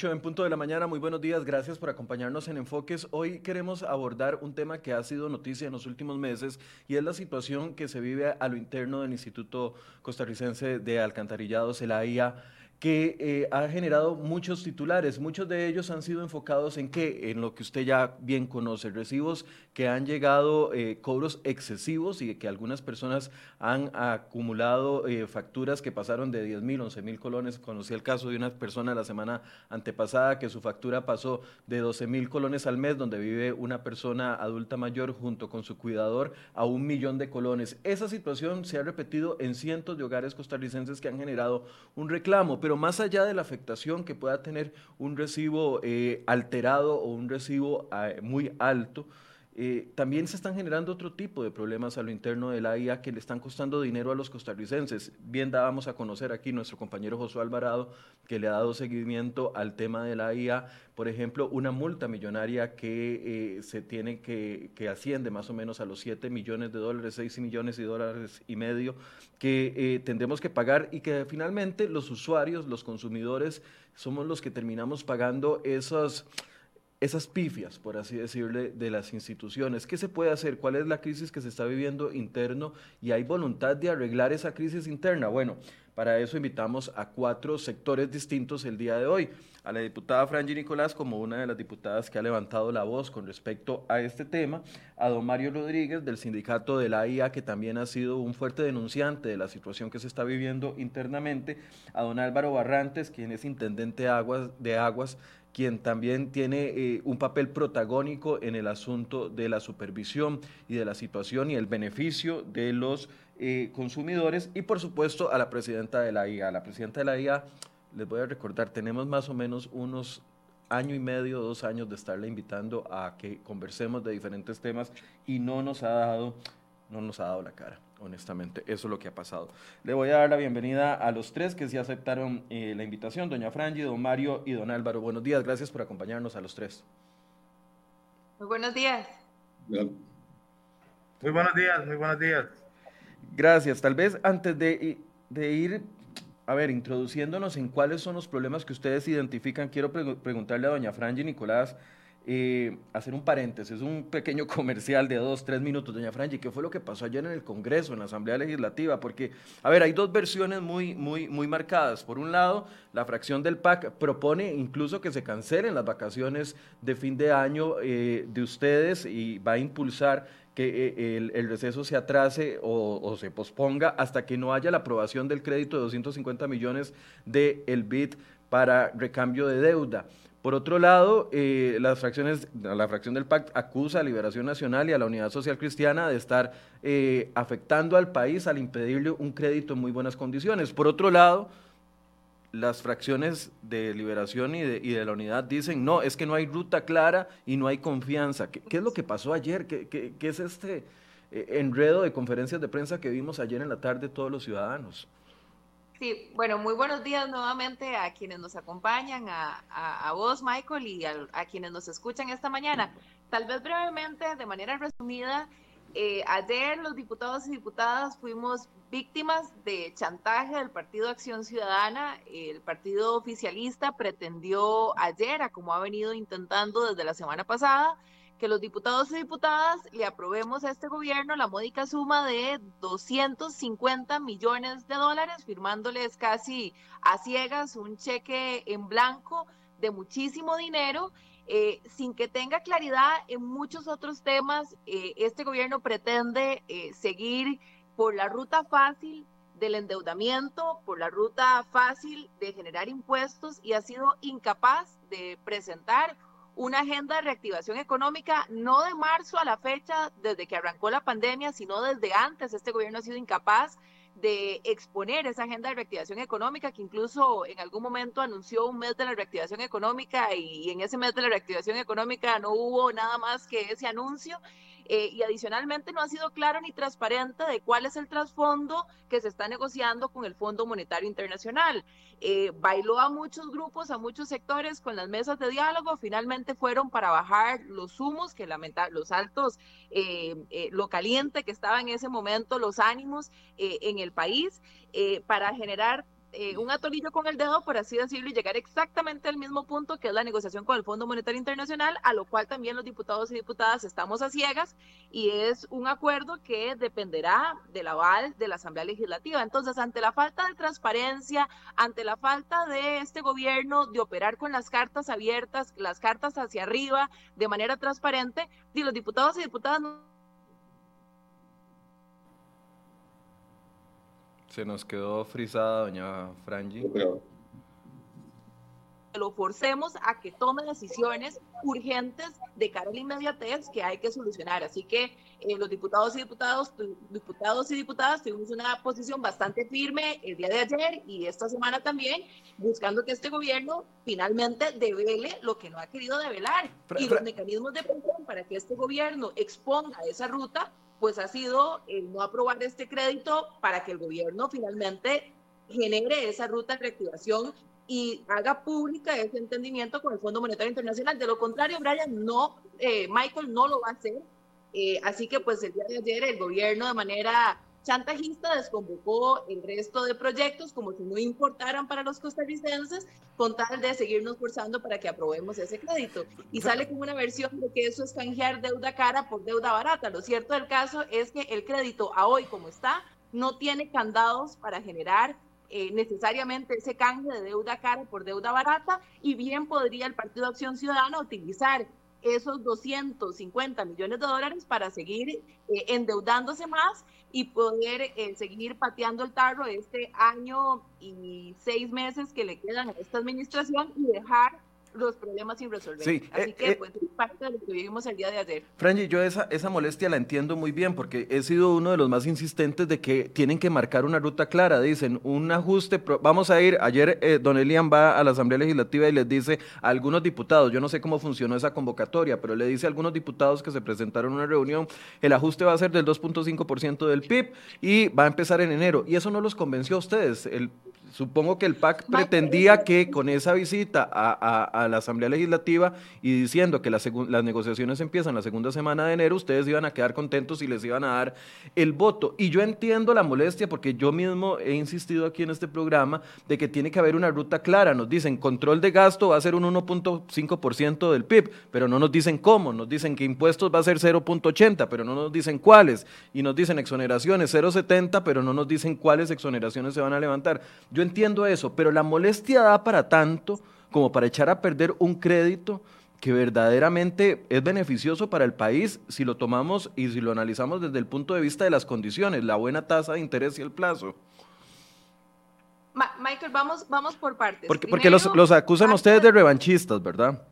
8 en punto de la mañana, muy buenos días, gracias por acompañarnos en Enfoques. Hoy queremos abordar un tema que ha sido noticia en los últimos meses y es la situación que se vive a lo interno del Instituto Costarricense de Alcantarillados, el AIA que eh, ha generado muchos titulares. Muchos de ellos han sido enfocados en qué? En lo que usted ya bien conoce, recibos que han llegado, eh, cobros excesivos y que algunas personas han acumulado eh, facturas que pasaron de 10 mil, 11 mil colones. Conocí el caso de una persona la semana antepasada que su factura pasó de 12 mil colones al mes, donde vive una persona adulta mayor junto con su cuidador, a un millón de colones. Esa situación se ha repetido en cientos de hogares costarricenses que han generado un reclamo, más allá de la afectación que pueda tener un recibo eh, alterado o un recibo eh, muy alto, eh, también se están generando otro tipo de problemas a lo interno de la IA que le están costando dinero a los costarricenses. Bien dábamos a conocer aquí nuestro compañero Josué Alvarado, que le ha dado seguimiento al tema de la IA, por ejemplo, una multa millonaria que se tiene que, asciende más o menos a los 7 millones de dólares, 6 millones de dólares y medio, que tendremos que pagar y que finalmente los usuarios, los consumidores, somos los que terminamos pagando esos esas pifias, por así decirle, de las instituciones. ¿Qué se puede hacer? ¿Cuál es la crisis que se está viviendo interno? ¿Y hay voluntad de arreglar esa crisis interna? Bueno, para eso invitamos a cuatro sectores distintos el día de hoy. A la diputada Franji Nicolás como una de las diputadas que ha levantado la voz con respecto a este tema, a don Mario Rodríguez del sindicato de la IA que también ha sido un fuerte denunciante de la situación que se está viviendo internamente, a don Álvaro Barrantes, quien es intendente de Aguas, de Aguas quien también tiene eh, un papel protagónico en el asunto de la supervisión y de la situación y el beneficio de los eh, consumidores y por supuesto a la presidenta de la IA. La presidenta de la IA, les voy a recordar, tenemos más o menos unos año y medio, dos años de estarle invitando a que conversemos de diferentes temas y no nos ha dado, no nos ha dado la cara honestamente. Eso es lo que ha pasado. Le voy a dar la bienvenida a los tres que sí aceptaron eh, la invitación, doña Frangi, don Mario y don Álvaro. Buenos días, gracias por acompañarnos a los tres. Muy buenos días. Muy buenos días, muy buenos días. Gracias. Tal vez antes de, de ir, a ver, introduciéndonos en cuáles son los problemas que ustedes identifican, quiero preguntarle a doña Frangi Nicolás eh, hacer un paréntesis, un pequeño comercial de dos, tres minutos, doña Frangi, ¿qué fue lo que pasó ayer en el Congreso, en la Asamblea Legislativa? Porque, a ver, hay dos versiones muy, muy, muy marcadas. Por un lado, la fracción del PAC propone incluso que se cancelen las vacaciones de fin de año eh, de ustedes y va a impulsar que eh, el, receso se atrase o, se posponga hasta que no haya la aprobación del crédito de 250 millones del el BID para recambio de deuda. Por otro lado, eh, las fracciones, la fracción del PAC acusa a Liberación Nacional y a la Unidad Social Cristiana de estar eh, afectando al país al impedirle un crédito en muy buenas condiciones. Por otro lado, las fracciones de Liberación y de, la Unidad dicen, no, es que no hay ruta clara y no hay confianza. ¿Qué, es lo que pasó ayer? ¿Qué, es este eh, enredo de conferencias de prensa que vimos ayer en la tarde todos los ciudadanos? Sí, bueno, muy buenos días nuevamente a quienes nos acompañan, a, a, vos, Michael, y a, quienes nos escuchan esta mañana. Tal vez brevemente, de manera resumida, eh, ayer los diputados y diputadas fuimos víctimas de chantaje del Partido Acción Ciudadana. El partido oficialista pretendió ayer, como ha venido intentando desde la semana pasada, que los diputados y diputadas le aprobemos a este gobierno la módica suma de 250 millones de dólares, firmándoles casi a ciegas un cheque en blanco de muchísimo dinero. Eh, sin que tenga claridad en muchos otros temas, eh, este gobierno pretende eh, seguir por la ruta fácil del endeudamiento, por la ruta fácil de generar impuestos y ha sido incapaz de presentar una agenda de reactivación económica, no de marzo a la fecha, desde que arrancó la pandemia, sino desde antes. Este gobierno ha sido incapaz de exponer esa agenda de reactivación económica, que incluso en algún momento anunció un mes de la reactivación económica y, en ese mes de la reactivación económica no hubo nada más que ese anuncio. Eh, y adicionalmente no ha sido claro ni transparente de cuál es el trasfondo que se está negociando con el Fondo Monetario Internacional. Eh, bailó a muchos grupos, a muchos sectores con las mesas de diálogo, finalmente fueron para bajar los humos, que lamenta los altos, eh, lo caliente que estaba en ese momento, los ánimos en el país, para generar eh, un atolillo con el dedo, por así decirlo, y llegar exactamente al mismo punto que es la negociación con el Fondo Monetario Internacional, a lo cual también los diputados y diputadas estamos a ciegas, y es un acuerdo que dependerá del aval de la Asamblea Legislativa. Entonces, ante la falta de transparencia, ante la falta de este gobierno de operar con las cartas abiertas, las cartas hacia arriba, de manera transparente, y los diputados y diputadas no Se nos quedó frisada doña Frangi. Lo forcemos a que tome decisiones urgentes de cara a la inmediatez que hay que solucionar. Así que eh, los diputados y diputados, diputados y diputadas tuvimos una posición bastante firme el día de ayer y esta semana también, buscando que este gobierno finalmente devele lo que no ha querido develar y los mecanismos de presión para que este gobierno exponga esa ruta pues ha sido el no aprobar este crédito para que el gobierno finalmente genere esa ruta de reactivación y haga pública ese entendimiento con el Fondo Monetario Internacional. De lo contrario, Brian, no, eh, Michael no lo va a hacer. Eh, así que pues el día de ayer el gobierno de manera chantajista desconvocó el resto de proyectos como si no importaran para los costarricenses con tal de seguirnos forzando para que aprobemos ese crédito. Y sale como una versión de que eso es canjear deuda cara por deuda barata. Lo cierto del caso es que el crédito a hoy como está no tiene candados para generar eh, necesariamente ese canje de deuda cara por deuda barata y bien podría el Partido Acción Ciudadana utilizar esos 250 millones de dólares para seguir eh, endeudándose más y poder eh, seguir pateando el tarro este año y seis meses que le quedan a esta administración y dejar los problemas sin resolver. Sí, Así eh, que, eh, pues, es parte de lo que vivimos el día de ayer. Franji, yo esa, esa molestia la entiendo muy bien porque he sido uno de los más insistentes de que tienen que marcar una ruta clara. Dicen, un ajuste, vamos a ir, ayer eh, don Elian va a la Asamblea Legislativa y les dice a algunos diputados, yo no sé cómo funcionó esa convocatoria, pero le dice a algunos diputados que se presentaron en una reunión, el ajuste va a ser del 2.5% del PIB y va a empezar en enero. Y eso no los convenció a ustedes. El Supongo que el PAC pretendía que con esa visita a, la Asamblea Legislativa y diciendo que las, negociaciones empiezan la segunda semana de enero, ustedes iban a quedar contentos y les iban a dar el voto. Y yo entiendo la molestia porque yo mismo he insistido aquí en este programa de que tiene que haber una ruta clara. Nos dicen control de gasto va a ser un 1.5% del PIB, pero no nos dicen cómo. Nos dicen que impuestos va a ser 0.80, pero no nos dicen cuáles. Y nos dicen exoneraciones 0.70, pero no nos dicen cuáles exoneraciones se van a levantar. Yo entiendo eso, pero la molestia da para tanto como para echar a perder un crédito que verdaderamente es beneficioso para el país si lo tomamos y si lo analizamos desde el punto de vista de las condiciones, la buena tasa de interés y el plazo. Michael, vamos, vamos por partes. Porque, porque los, los acusan ustedes de revanchistas, ¿verdad?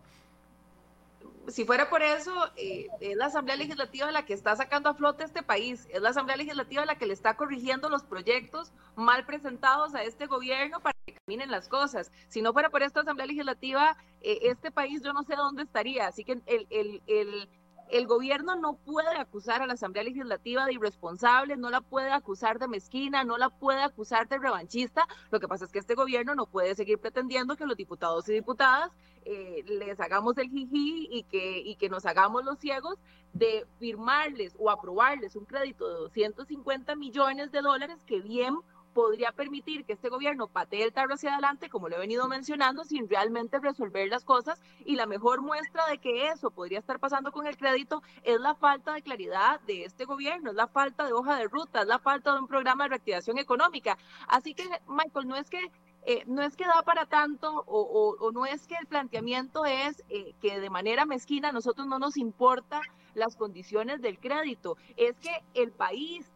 Si fuera por eso, eh, es la Asamblea Legislativa la que está sacando a flote este país, es la Asamblea Legislativa la que le está corrigiendo los proyectos mal presentados a este gobierno para que caminen las cosas. Si no fuera por esta Asamblea Legislativa, eh, este país yo no sé dónde estaría. Así que el, el, el el gobierno no puede acusar a la Asamblea Legislativa de irresponsable, no la puede acusar de mezquina, no la puede acusar de revanchista. Lo que pasa es que este gobierno no puede seguir pretendiendo que los diputados y diputadas eh, les hagamos el jiji y que, y que nos hagamos los ciegos de firmarles o aprobarles un crédito de 250 millones de dólares que bien podría permitir que este gobierno patee el tarro hacia adelante, como lo he venido mencionando, sin realmente resolver las cosas. Y la mejor muestra de que eso podría estar pasando con el crédito es la falta de claridad de este gobierno, es la falta de hoja de ruta, es la falta de un programa de reactivación económica. Así que, Michael, no es que eh, no es que da para tanto o, no es que el planteamiento es eh, que de manera mezquina a nosotros no nos importa las condiciones del crédito, es que el país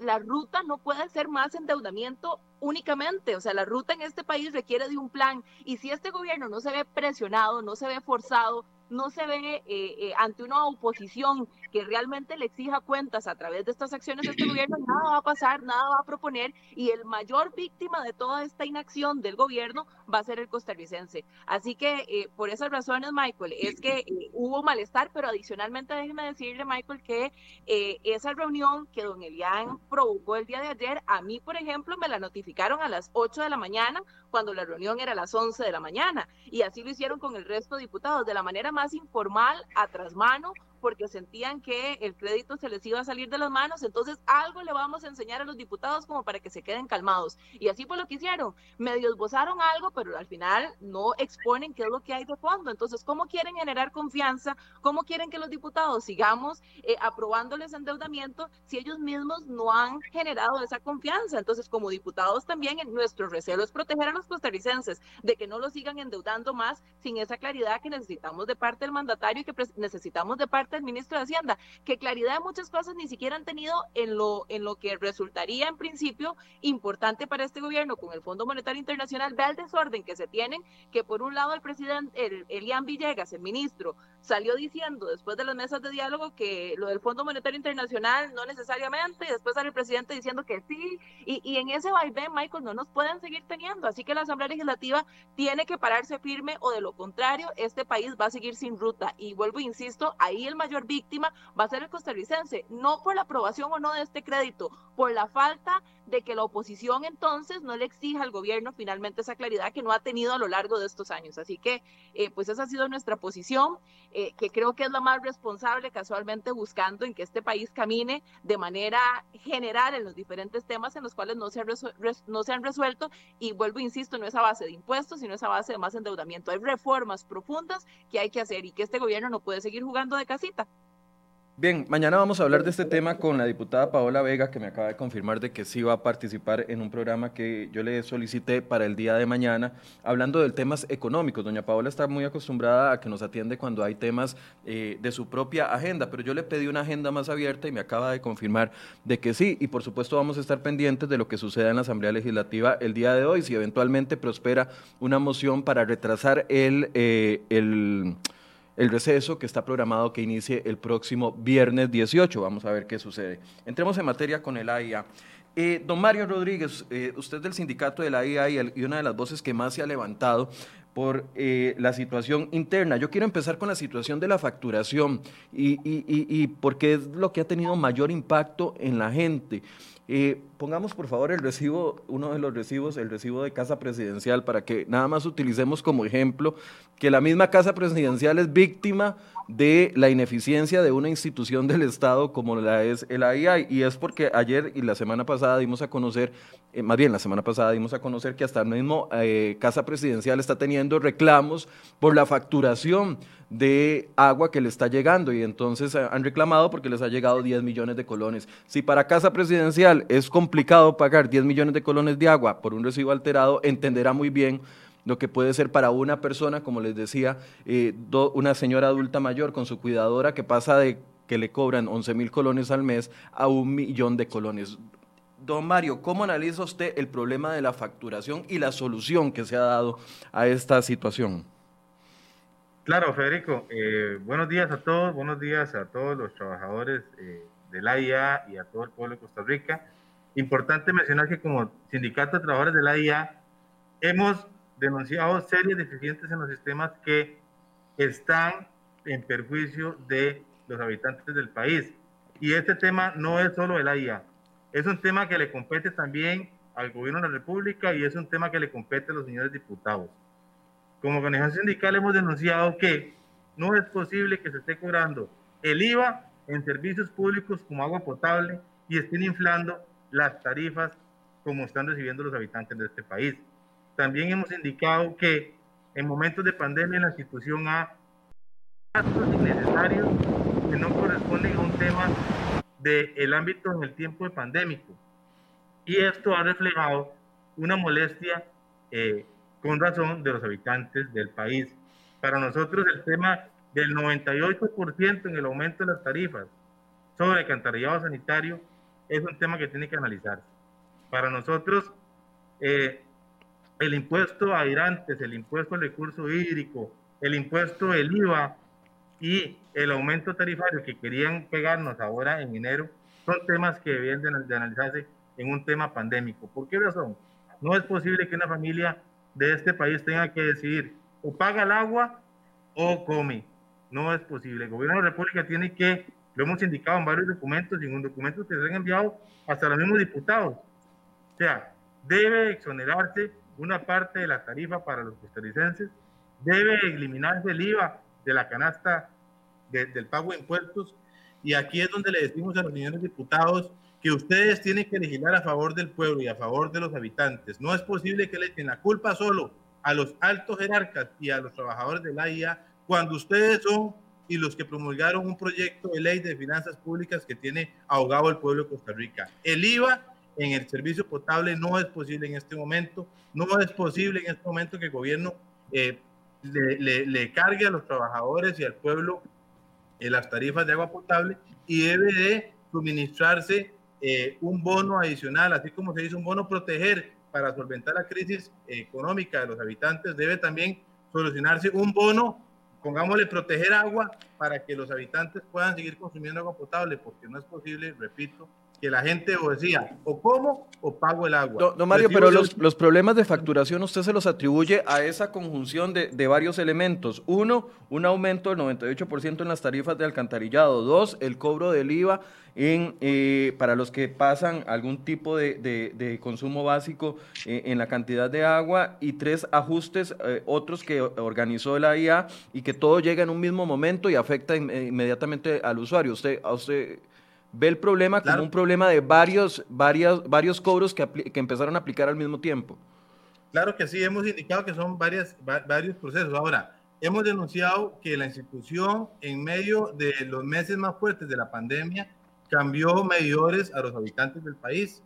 la ruta no puede ser más endeudamiento únicamente, o sea, la ruta en este país requiere de un plan y si este gobierno no se ve presionado, no se ve forzado, no se ve eh, eh, ante una oposición que realmente le exija cuentas a través de estas acciones de este gobierno, nada va a pasar, nada va a proponer y el mayor víctima de toda esta inacción del gobierno va a ser el costarricense. Así que eh, por esas razones, Michael, es que hubo malestar, pero adicionalmente déjeme decirle, Michael, que esa reunión que don Elian provocó el día de ayer, a mí, por ejemplo, me la notificaron a las 8 de la mañana cuando la reunión era a las 11 de la mañana y así lo hicieron con el resto de diputados de la manera más informal, a trasmano, porque sentían que el crédito se les iba a salir de las manos. Entonces, algo le vamos a enseñar a los diputados como para que se queden calmados. Y así fue lo que hicieron. Medio esbozaron algo, pero al final no exponen qué es lo que hay de fondo. Entonces, ¿cómo quieren generar confianza? ¿Cómo quieren que los diputados sigamos eh, aprobándoles endeudamiento si ellos mismos no han generado esa confianza? Entonces, como diputados también, nuestro recelo es proteger a los costarricenses de que no lo sigan endeudando más sin esa claridad que necesitamos de parte del mandatario y que necesitamos de parte del ministro de Hacienda, que claridad de muchas cosas ni siquiera han tenido en lo, en lo que resultaría en principio importante para este gobierno con el Fondo Monetario Internacional. Vea el desorden que se tienen, que por un lado el presidente, el, Elian Villegas, el ministro, salió diciendo después de las mesas de diálogo que lo del Fondo Monetario Internacional no necesariamente, y después sale el presidente diciendo que sí, y, y en ese vaivén, Michael, no nos pueden seguir teniendo, así que la Asamblea Legislativa tiene que pararse firme o de lo contrario, este país va a seguir sin ruta. Y vuelvo, insisto, ahí el mayor víctima va a ser el costarricense, no por la aprobación o no de este crédito, por la falta de que la oposición entonces no le exija al gobierno finalmente esa claridad que no ha tenido a lo largo de estos años. Así que, eh, pues esa ha sido nuestra posición, eh, que creo que es la más responsable casualmente buscando en que este país camine de manera general en los diferentes temas en los cuales no se, han no se han resuelto. Y vuelvo, insisto, no es a base de impuestos, sino es a base de más endeudamiento. Hay reformas profundas que hay que hacer y que este gobierno no puede seguir jugando de casita. Bien, mañana vamos a hablar de este tema con la diputada Paola Vega, que me acaba de confirmar de que sí va a participar en un programa que yo le solicité para el día de mañana, hablando de temas económicos. Doña Paola está muy acostumbrada a que nos atiende cuando hay temas eh, de su propia agenda, pero yo le pedí una agenda más abierta y me acaba de confirmar de que sí, y por supuesto vamos a estar pendientes de lo que suceda en la Asamblea Legislativa el día de hoy, si eventualmente prospera una moción para retrasar el... Eh, el el receso que está programado que inicie el próximo viernes 18. Vamos a ver qué sucede. Entremos en materia con el AIA. Eh, don Mario Rodríguez, eh, usted del sindicato de la IA y, una de las voces que más se ha levantado por eh, la situación interna. Yo quiero empezar con la situación de la facturación y, y, y, porque es lo que ha tenido mayor impacto en la gente. Pongamos por favor el recibo, uno de los recibos, el recibo de casa presidencial, para que nada más utilicemos como ejemplo que la misma casa presidencial es víctima de la ineficiencia de una institución del Estado como la es el AII. Y es porque ayer y la semana pasada dimos a conocer, eh, más bien la semana pasada dimos a conocer que hasta el mismo eh, Casa Presidencial está teniendo reclamos por la facturación de agua que le está llegando y entonces eh, han reclamado porque les ha llegado 10 millones de colones. Si para Casa Presidencial es complicado pagar 10 millones de colones de agua por un recibo alterado, entenderá muy bien lo que puede ser para una persona, como les decía, eh, una señora adulta mayor con su cuidadora que pasa de que le cobran 11 mil colones al mes a un millón de colones. Don Mario, ¿cómo analiza usted el problema de la facturación y la solución que se ha dado a esta situación? Claro, Federico. Eh, buenos días a todos, buenos días a todos los trabajadores eh, de la IA y a todo el pueblo de Costa Rica. Importante mencionar que como Sindicato de Trabajadores de la IA hemos denunciado serias deficiencias en los sistemas que están en perjuicio de los habitantes del país. Y este tema no es solo el AIA, es un tema que le compete también al gobierno de la República y es un tema que le compete a los señores diputados. Como organización sindical hemos denunciado que no es posible que se esté cobrando el IVA en servicios públicos como agua potable y estén inflando las tarifas como están recibiendo los habitantes de este país. También hemos indicado que en momentos de pandemia la institución ha gastos innecesarios que no corresponden a un tema del ámbito en el tiempo de pandémico. Y esto ha reflejado una molestia eh, con razón de los habitantes del país. Para nosotros el tema del 98% en el aumento de las tarifas sobre alcantarillado sanitario es un tema que tiene que analizarse. Para nosotros, eh, el impuesto a airantes, el impuesto al recurso hídrico, el impuesto del IVA y el aumento tarifario que querían pegarnos ahora en enero, son temas que deben de, analizarse en un tema pandémico. ¿Por qué razón? No es posible que una familia de este país tenga que decidir o paga el agua o come. No es posible. El gobierno de la República tiene que, lo hemos indicado en varios documentos y en un documento que se han enviado hasta los mismos diputados. O sea, debe exonerarse una parte de la tarifa para los costarricenses, debe eliminarse el IVA de la canasta del pago de impuestos. Y aquí es donde le decimos a los señores diputados que ustedes tienen que legislar a favor del pueblo y a favor de los habitantes. No es posible que le echen la culpa solo a los altos jerarcas y a los trabajadores de la IA cuando ustedes son y los que promulgaron un proyecto de ley de finanzas públicas que tiene ahogado el pueblo de Costa Rica. El IVA en el servicio potable no es posible en este momento, no es posible en este momento que el gobierno eh, le, le, cargue a los trabajadores y al pueblo en las tarifas de agua potable y debe de suministrarse eh, un bono adicional, así como se dice un bono proteger para solventar la crisis económica de los habitantes, debe también solucionarse un bono, pongámosle proteger agua para que los habitantes puedan seguir consumiendo agua potable, porque no es posible, repito, que la gente o decía, o como o pago el agua. No, Mario, pero los, los, problemas de facturación usted se los atribuye a esa conjunción de, de varios elementos. Uno, un aumento del 98% en las tarifas de alcantarillado. Dos, el cobro del IVA en, eh, para los que pasan algún tipo de, de, consumo básico eh, en la cantidad de agua. Y tres, ajustes, eh, otros que organizó la IA y que todo llega en un mismo momento y afecta inmediatamente al usuario. Usted, a usted ve el problema como un problema de varios, varios, varios cobros que, que, empezaron a aplicar al mismo tiempo. Claro que sí, hemos indicado que son varias, varios procesos. Ahora, hemos denunciado que la institución en medio de los meses más fuertes de la pandemia cambió medidores a los habitantes del país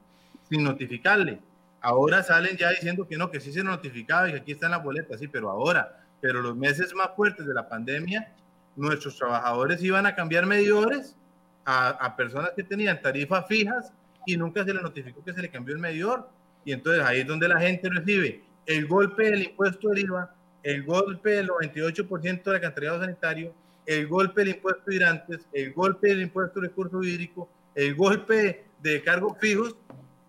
sin notificarle. Ahora salen ya diciendo que no, que sí se notificaba y que aquí está en la boleta, sí, pero ahora, pero los meses más fuertes de la pandemia, nuestros trabajadores iban a cambiar medidores a, personas que tenían tarifas fijas y nunca se le notificó que se le cambió el medidor. Y entonces ahí es donde la gente recibe el golpe del impuesto del IVA, el golpe del 98% del alcantarillado sanitario, el golpe del impuesto de hidrantes, el golpe del impuesto de recurso hídrico, el golpe de cargos fijos,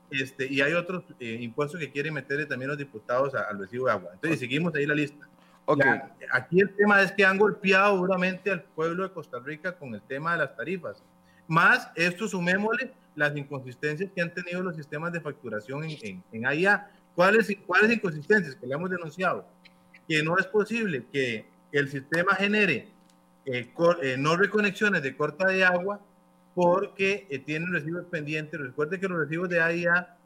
este, y hay otros eh, impuestos que quieren meterle también los diputados al recibo de agua. Entonces, seguimos ahí la lista. Okay. aquí el tema es que han golpeado duramente al pueblo de Costa Rica con el tema de las tarifas. Más esto sumémosle las inconsistencias que han tenido los sistemas de facturación en, en, AIA. ¿Cuáles, ¿Cuáles inconsistencias que le hemos denunciado? Que no es posible que el sistema genere eh, eh, no reconexiones de corta de agua porque eh, tienen recibos pendientes. Recuerde que los recibos de AIA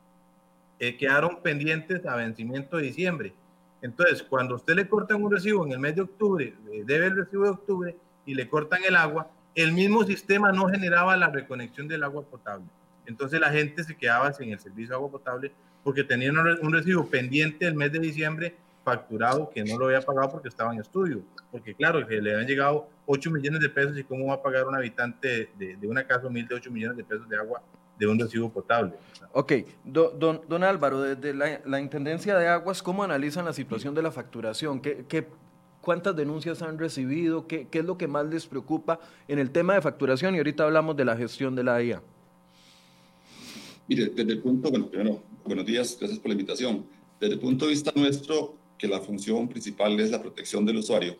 quedaron pendientes a vencimiento de diciembre. Entonces, cuando usted le cortan un recibo en el mes de octubre, debe el recibo de octubre y le cortan el agua, el mismo sistema no generaba la reconexión del agua potable. Entonces la gente se quedaba sin el servicio de agua potable porque tenían un recibo pendiente el mes de diciembre facturado que no lo había pagado porque estaba en estudio. Porque claro, que le habían llegado 8 millones de pesos y cómo va a pagar un habitante de, una casa humilde 8 millones de pesos de agua de un recibo potable. Ok, don, don, Álvaro, desde la, Intendencia de Aguas, ¿cómo analizan la situación de la facturación? ¿Qué, qué cuántas denuncias han recibido, ¿Qué, qué, es lo que más les preocupa en el tema de facturación y ahorita hablamos de la gestión de la IA. Mire, desde el punto, bueno, primero, buenos días, gracias por la invitación. Desde el punto de vista nuestro, que la función principal es la protección del usuario,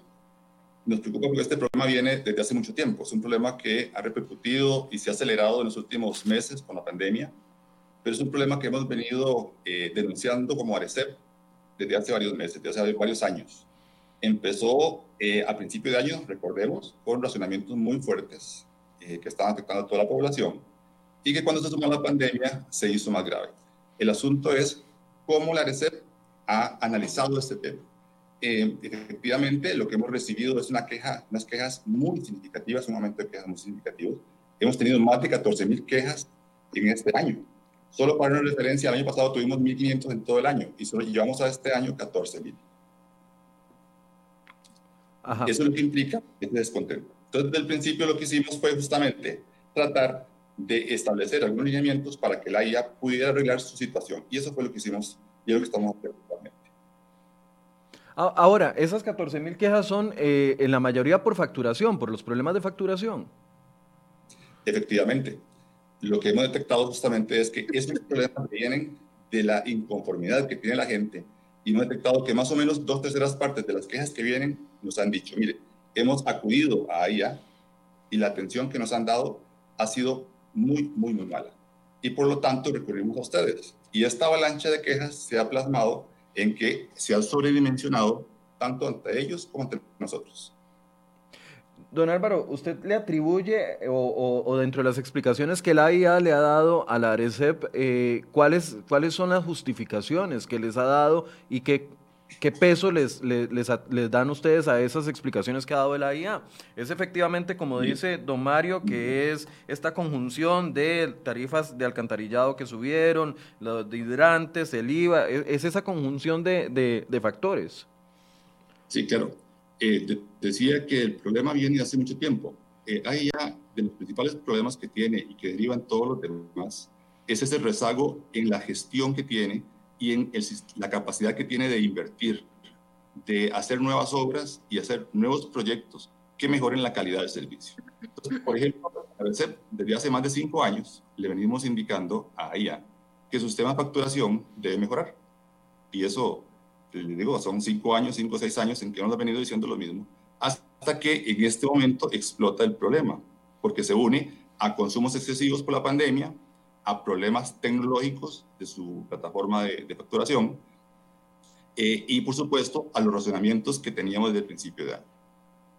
nos preocupa porque este problema viene desde hace mucho tiempo. Es un problema que ha repercutido y se ha acelerado en los últimos meses con la pandemia, pero es un problema que hemos venido eh, denunciando como ARECEP desde hace varios meses, desde hace varios años. Empezó eh, a principio de año, recordemos, con racionamientos muy fuertes eh, que estaban afectando a toda la población y que cuando se sumó la pandemia se hizo más grave. El asunto es cómo la RECEP ha analizado este tema. Eh, efectivamente, lo que hemos recibido es una queja, unas quejas muy significativas, un aumento de quejas muy significativos. Hemos tenido más de 14 mil quejas en este año. Solo para una referencia, el año pasado tuvimos 1.500 en todo el año y solo llevamos a este año 14 mil. Eso es lo que implica ese descontento. Entonces, desde el principio lo que hicimos fue justamente tratar de establecer algunos lineamientos para que la IA pudiera arreglar su situación. Y eso fue lo que hicimos y es lo que estamos haciendo actualmente. Ahora, esas 14 mil quejas son eh, en la mayoría por facturación, por los problemas de facturación. Efectivamente. Lo que hemos detectado justamente es que esos problemas vienen de la inconformidad que tiene la gente y hemos detectado que más o menos dos terceras partes de las quejas que vienen nos han dicho, mire, hemos acudido a AIA y la atención que nos han dado ha sido muy, muy, muy mala. Y por lo tanto recurrimos a ustedes. Y esta avalancha de quejas se ha plasmado en que se ha sobredimensionado tanto ante ellos como ante nosotros. Don Álvaro, ¿usted le atribuye o, dentro de las explicaciones que la IA le ha dado a la ARECEP, eh, ¿cuáles, cuáles son las justificaciones que les ha dado y qué, qué peso les, les, les, dan ustedes a esas explicaciones que ha dado la IA? Es efectivamente, como dice don Mario, que es esta conjunción de tarifas de alcantarillado que subieron, los de hidrantes, el IVA, es, es esa conjunción de, de, de factores. Sí, claro. Eh, decía que el problema viene hace mucho tiempo. Eh, hay ya de los principales problemas que tiene y que derivan todos los demás, es ese rezago en la gestión que tiene y en la capacidad que tiene de invertir, de hacer nuevas obras y hacer nuevos proyectos que mejoren la calidad del servicio. Entonces, por ejemplo, a veces, desde hace más de cinco años le venimos indicando a AIA que su sistema de facturación debe mejorar. Y eso le digo, son cinco años, cinco o seis años en que nos ha venido diciendo lo mismo, hasta que en este momento explota el problema, porque se une a consumos excesivos por la pandemia, a problemas tecnológicos de su plataforma de, facturación eh, y, por supuesto, a los razonamientos que teníamos desde el principio de año.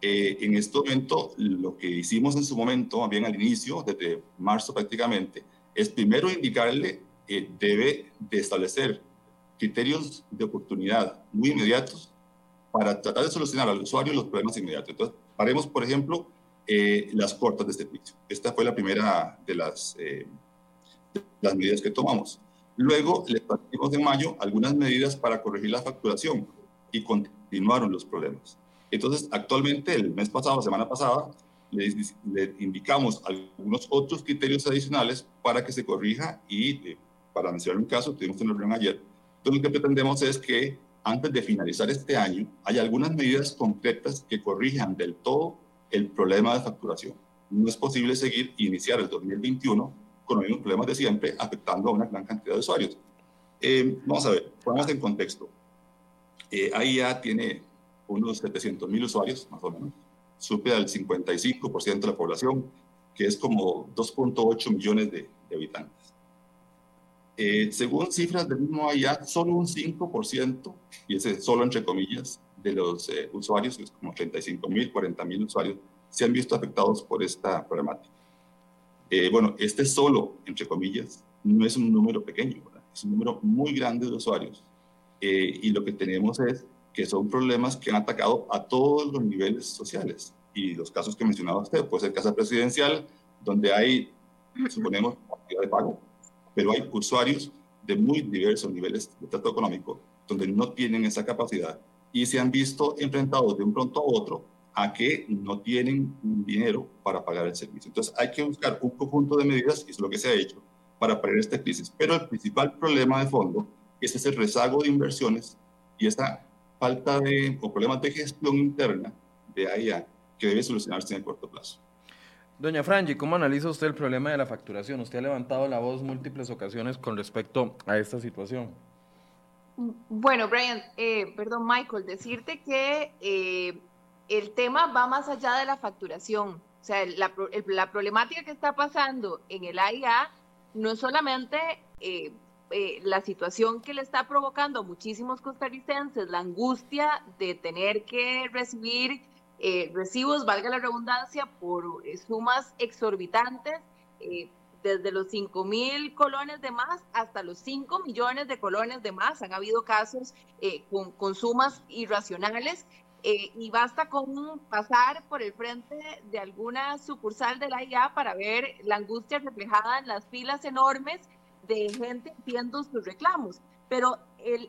Eh, en este momento, lo que hicimos en su momento, bien al inicio, desde marzo prácticamente, es primero indicarle, eh, debe de establecer criterios de oportunidad muy inmediatos para tratar de solucionar al usuario los problemas inmediatos. Entonces, haremos, por ejemplo, eh, las cortas de servicio. Esta fue la primera de las, eh, las medidas que tomamos. Luego, le planteamos en mayo algunas medidas para corregir la facturación y continuaron los problemas. Entonces, actualmente, el mes pasado, la semana pasada, le, le indicamos algunos otros criterios adicionales para que se corrija y, eh, para mencionar un caso, tuvimos una reunión ayer, entonces, lo que pretendemos es que antes de finalizar este año haya algunas medidas concretas que corrijan del todo el problema de facturación. No es posible seguir e iniciar el 2021 con los mismos problemas de siempre, afectando a una gran cantidad de usuarios. Eh, vamos a ver, ponemos en contexto. Eh, ya tiene unos 700 mil usuarios, más o menos. Supera el 55% de la población, que es como 2.8 millones de habitantes. Eh, según cifras del mismo AIA, solo un 5%, y ese solo entre comillas, de los eh, usuarios, es como 35 mil, 40 mil usuarios, se han visto afectados por esta problemática. Eh, bueno, este solo, entre comillas, no es un número pequeño, es un número muy grande de usuarios. y lo que tenemos es que son problemas que han atacado a todos los niveles sociales. Y los casos que mencionaba usted, puede ser casa presidencial, donde hay, suponemos, de pago, pero hay usuarios de muy diversos niveles de trato económico donde no tienen esa capacidad y se han visto enfrentados de un pronto a otro a que no tienen dinero para pagar el servicio. Entonces hay que buscar un conjunto de medidas, y es lo que se ha hecho, para parar esta crisis. Pero el principal problema de fondo es ese rezago de inversiones y esa falta de, o problemas de gestión interna de AIA que debe solucionarse en el corto plazo. Doña Frangi, ¿cómo analiza usted el problema de la facturación? Usted ha levantado la voz múltiples ocasiones con respecto a esta situación. Bueno, Brian, eh, perdón, Michael, decirte que eh, el tema va más allá de la facturación. O sea, la, problemática que está pasando en el AIA no es solamente eh, la situación que le está provocando a muchísimos costarricenses, la angustia de tener que recibir eh, recibos, valga la redundancia, por eh, sumas exorbitantes, eh, desde los 5 mil colones de más hasta los 5 millones de colones de más. Han habido casos con, con, sumas irracionales y basta con pasar por el frente de alguna sucursal de la IA para ver la angustia reflejada en las filas enormes de gente pidiendo sus reclamos. Pero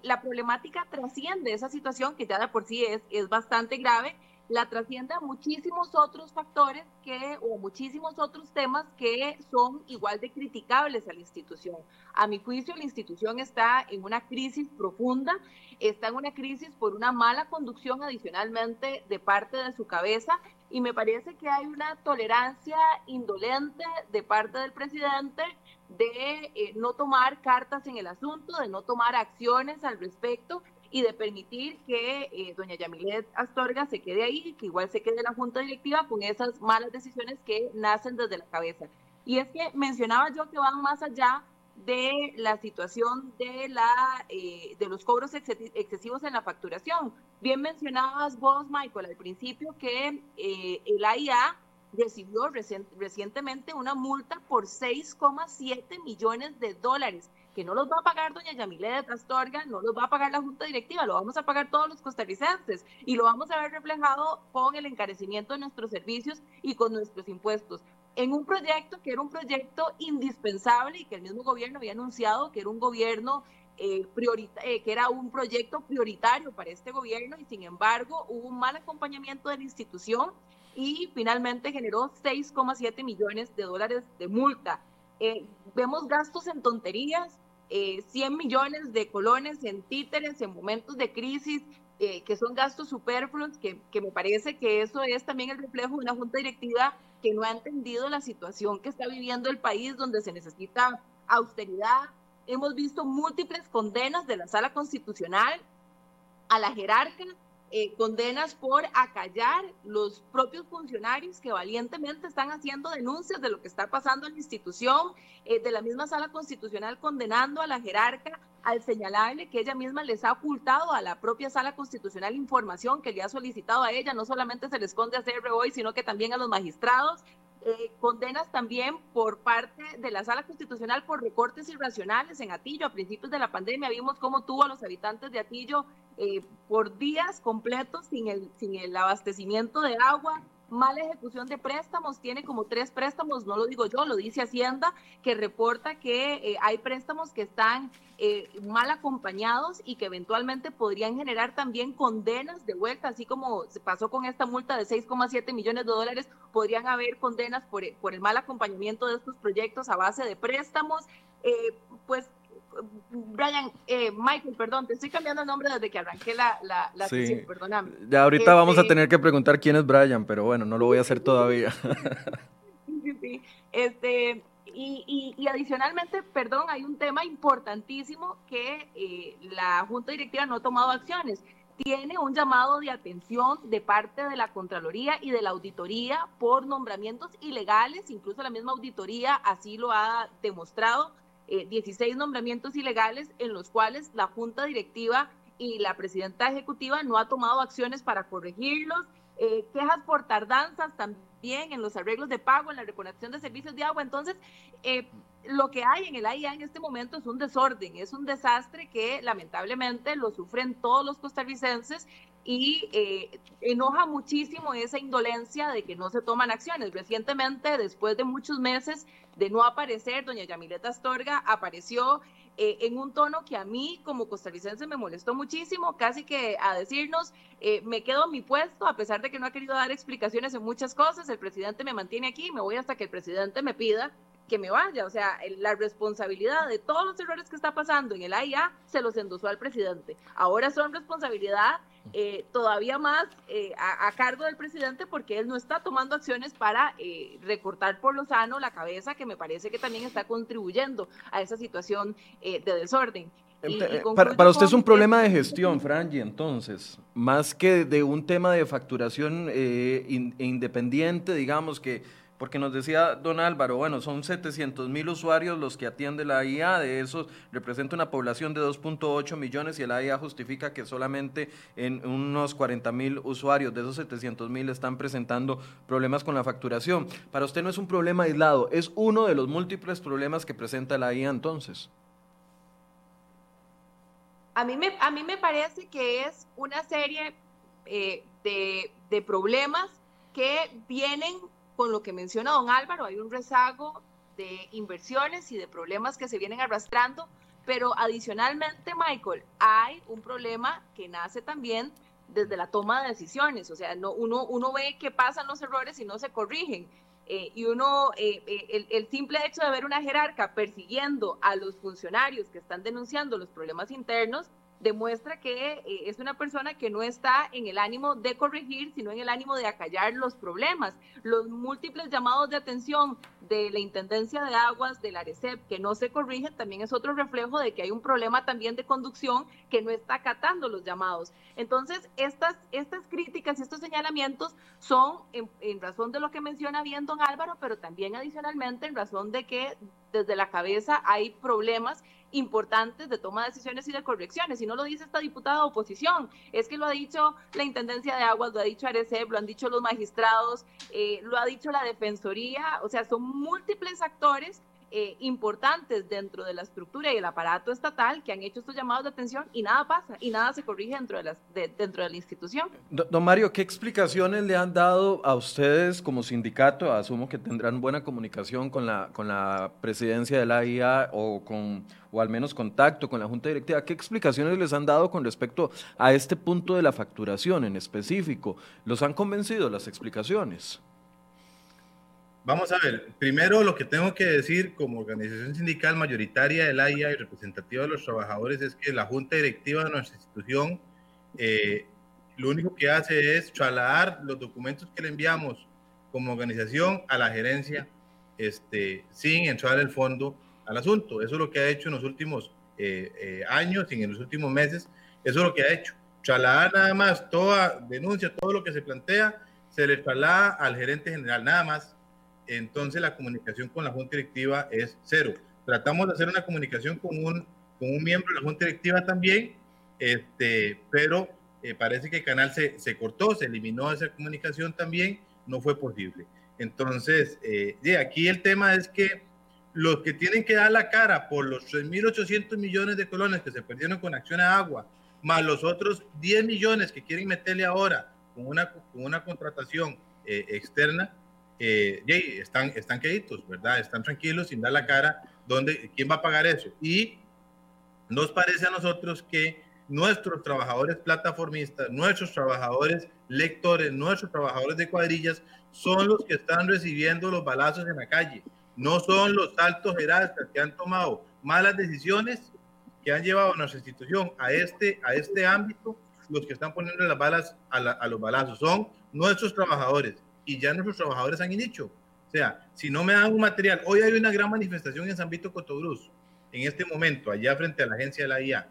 la problemática trasciende esa situación que ya de por sí es, es bastante grave la trasciende a muchísimos otros factores que, o muchísimos otros temas que son igual de criticables a la institución. A mi juicio, la institución está en una crisis profunda, está en una crisis por una mala conducción adicionalmente de parte de su cabeza y me parece que hay una tolerancia indolente de parte del presidente de eh, no tomar cartas en el asunto, de no tomar acciones al respecto y de permitir que eh, doña Yamilet Astorga se quede ahí, que igual se quede la junta directiva con esas malas decisiones que nacen desde la cabeza. Y es que mencionaba yo que van más allá de la situación de, la, eh, de los cobros excesivos en la facturación. Bien mencionabas vos, Michael, al principio que eh, el AIA recibió recientemente una multa por 6,7 millones de dólares, que no los va a pagar doña Yamile de Castorga, no los va a pagar la Junta Directiva, lo vamos a pagar todos los costarricenses y lo vamos a ver reflejado con el encarecimiento de nuestros servicios y con nuestros impuestos en un proyecto que era un proyecto indispensable y que el mismo gobierno había anunciado que era un gobierno eh, eh, que era un proyecto prioritario para este gobierno y sin embargo hubo un mal acompañamiento de la institución y finalmente generó 6,7 millones de dólares de multa. Eh, vemos gastos en tonterías, 100 millones de colones en títeres en momentos de crisis, que son gastos superfluos, que, que me parece que eso es también el reflejo de una junta directiva que no ha entendido la situación que está viviendo el país, donde se necesita austeridad. Hemos visto múltiples condenas de la Sala Constitucional a la jerarca eh, condenas por acallar los propios funcionarios que valientemente están haciendo denuncias de lo que está pasando en la institución, eh, de la misma sala constitucional condenando a la jerarca al señalarle que ella misma les ha ocultado a la propia sala constitucional información que le ha solicitado a ella, no solamente se le esconde a CR hoy, sino que también a los magistrados, eh, condenas también por parte de la Sala Constitucional por recortes irracionales en Atillo. A principios de la pandemia vimos cómo tuvo a los habitantes de Atillo eh, por días completos sin el, sin el abastecimiento de agua, mala ejecución de préstamos, tiene como tres préstamos, no lo digo yo, lo dice Hacienda, que reporta que eh, hay préstamos que están eh, mal acompañados y que eventualmente podrían generar también condenas de vuelta, así como se pasó con esta multa de 6,7 millones de dólares, podrían haber condenas por, por, el mal acompañamiento de estos proyectos a base de préstamos. Eh, pues Brian, eh, Michael, perdón, te estoy cambiando el nombre desde que arranqué la, la, sesión, perdóname. Ya ahorita vamos a este tener que preguntar quién es Brian, pero bueno, no lo voy a hacer todavía. sí, sí, Este, y, y, adicionalmente, perdón, hay un tema importantísimo que eh, la Junta Directiva no ha tomado acciones. Tiene un llamado de atención de parte de la Contraloría y de la Auditoría por nombramientos ilegales, incluso la misma auditoría así lo ha demostrado 16 eh, nombramientos ilegales en los cuales la Junta Directiva y la Presidenta Ejecutiva no ha tomado acciones para corregirlos, eh, quejas por tardanzas también en los arreglos de pago, en la reconexión de servicios de agua. Entonces, eh, lo que hay en el AIA en este momento es un desorden, es un desastre que lamentablemente lo sufren todos los costarricenses y enoja muchísimo esa indolencia de que no se toman acciones. Recientemente, después de muchos meses de no aparecer, doña Yamileta Astorga apareció eh, en un tono que a mí como costarricense me molestó muchísimo, casi que a decirnos, eh, me quedo en mi puesto, a pesar de que no ha querido dar explicaciones en muchas cosas, el presidente me mantiene aquí, me voy hasta que el presidente me pida que me vaya. O sea, la responsabilidad de todos los errores que está pasando en el AIA se los endosó al presidente. Ahora son responsabilidad eh, todavía más eh, a, cargo del presidente porque él no está tomando acciones para eh, recortar por lo sano la cabeza que me parece que también está contribuyendo a esa situación de desorden. para, usted es un problema de gestión, Franji, entonces, más que de un tema de facturación independiente, digamos que porque nos decía don Álvaro, bueno, son 700 mil usuarios los que atiende la IA, de esos representa una población de 2.8 millones y la IA justifica que solamente en unos 40 mil usuarios de esos 700 mil están presentando problemas con la facturación. Para usted no es un problema aislado, es uno de los múltiples problemas que presenta la IA entonces. A mí me, parece que es una serie eh, de problemas que vienen con lo que menciona don Álvaro, hay un rezago de inversiones y de problemas que se vienen arrastrando, pero adicionalmente, Michael, hay un problema que nace también desde la toma de decisiones, o sea, no, uno, uno ve que pasan los errores y no se corrigen. Eh, y uno, eh, eh, el, el, simple hecho de ver una jerarca persiguiendo a los funcionarios que están denunciando los problemas internos, demuestra que eh, es una persona que no está en el ánimo de corregir, sino en el ánimo de acallar los problemas. Los múltiples llamados de atención de la Intendencia de Aguas, del ARECEP, que no se corrigen, también es otro reflejo de que hay un problema también de conducción que no está acatando los llamados. Entonces, estas, estas críticas y estos señalamientos son en, razón de lo que menciona bien don Álvaro, pero también adicionalmente en razón de que desde la cabeza hay problemas importantes de toma de decisiones y de correcciones. Y no lo dice esta diputada de oposición, es que lo ha dicho la Intendencia de Aguas, lo ha dicho Arecep, lo han dicho los magistrados, eh, lo ha dicho la Defensoría, o sea, son múltiples actores eh, importantes dentro de la estructura y el aparato estatal que han hecho estos llamados de atención y nada pasa y nada se corrige dentro de, las, dentro de la institución. Don Mario, ¿qué explicaciones le han dado a ustedes como sindicato? Asumo que tendrán buena comunicación con la, con la presidencia de la IA o, con, o al menos contacto con la Junta Directiva. ¿Qué explicaciones les han dado con respecto a este punto de la facturación en específico? ¿Los han convencido las explicaciones? Vamos a ver, primero lo que tengo que decir como organización sindical mayoritaria del AIA y representativa de los trabajadores es que la junta directiva de nuestra institución eh, lo único que hace es trasladar los documentos que le enviamos como organización a la gerencia este, sin entrar el fondo al asunto. Eso es lo que ha hecho en los últimos eh, eh, años y en los últimos meses. Eso es lo que ha hecho. Trasladar nada más toda denuncia, todo lo que se plantea, se le traslada al gerente general, nada más entonces la comunicación con la Junta Directiva es cero. Tratamos de hacer una comunicación con un, con un miembro de la Junta Directiva también, este, pero eh, parece que el canal se, se, cortó, se eliminó esa comunicación también, no fue posible. Entonces, eh, aquí el tema es que los que tienen que dar la cara por los 3.800 millones de colones que se perdieron con Acción a Agua, más los otros 10 millones que quieren meterle ahora con una, con una contratación eh, externa, eh, están, están queditos, ¿verdad? Están tranquilos sin dar la cara. ¿Dónde, ¿Quién va a pagar eso? Y nos parece a nosotros que nuestros trabajadores plataformistas, nuestros trabajadores lectores, nuestros trabajadores de cuadrillas son los que están recibiendo los balazos en la calle. No son los altos jerarcas que han tomado malas decisiones que han llevado a nuestra institución a este, a este ámbito, los que están poniendo las balas a, a los balazos. Son nuestros trabajadores y ya nuestros trabajadores han dicho. O sea, si no me dan un material, hoy hay una gran manifestación en San Vito Cotobruz, en este momento, allá frente a la agencia de la IA,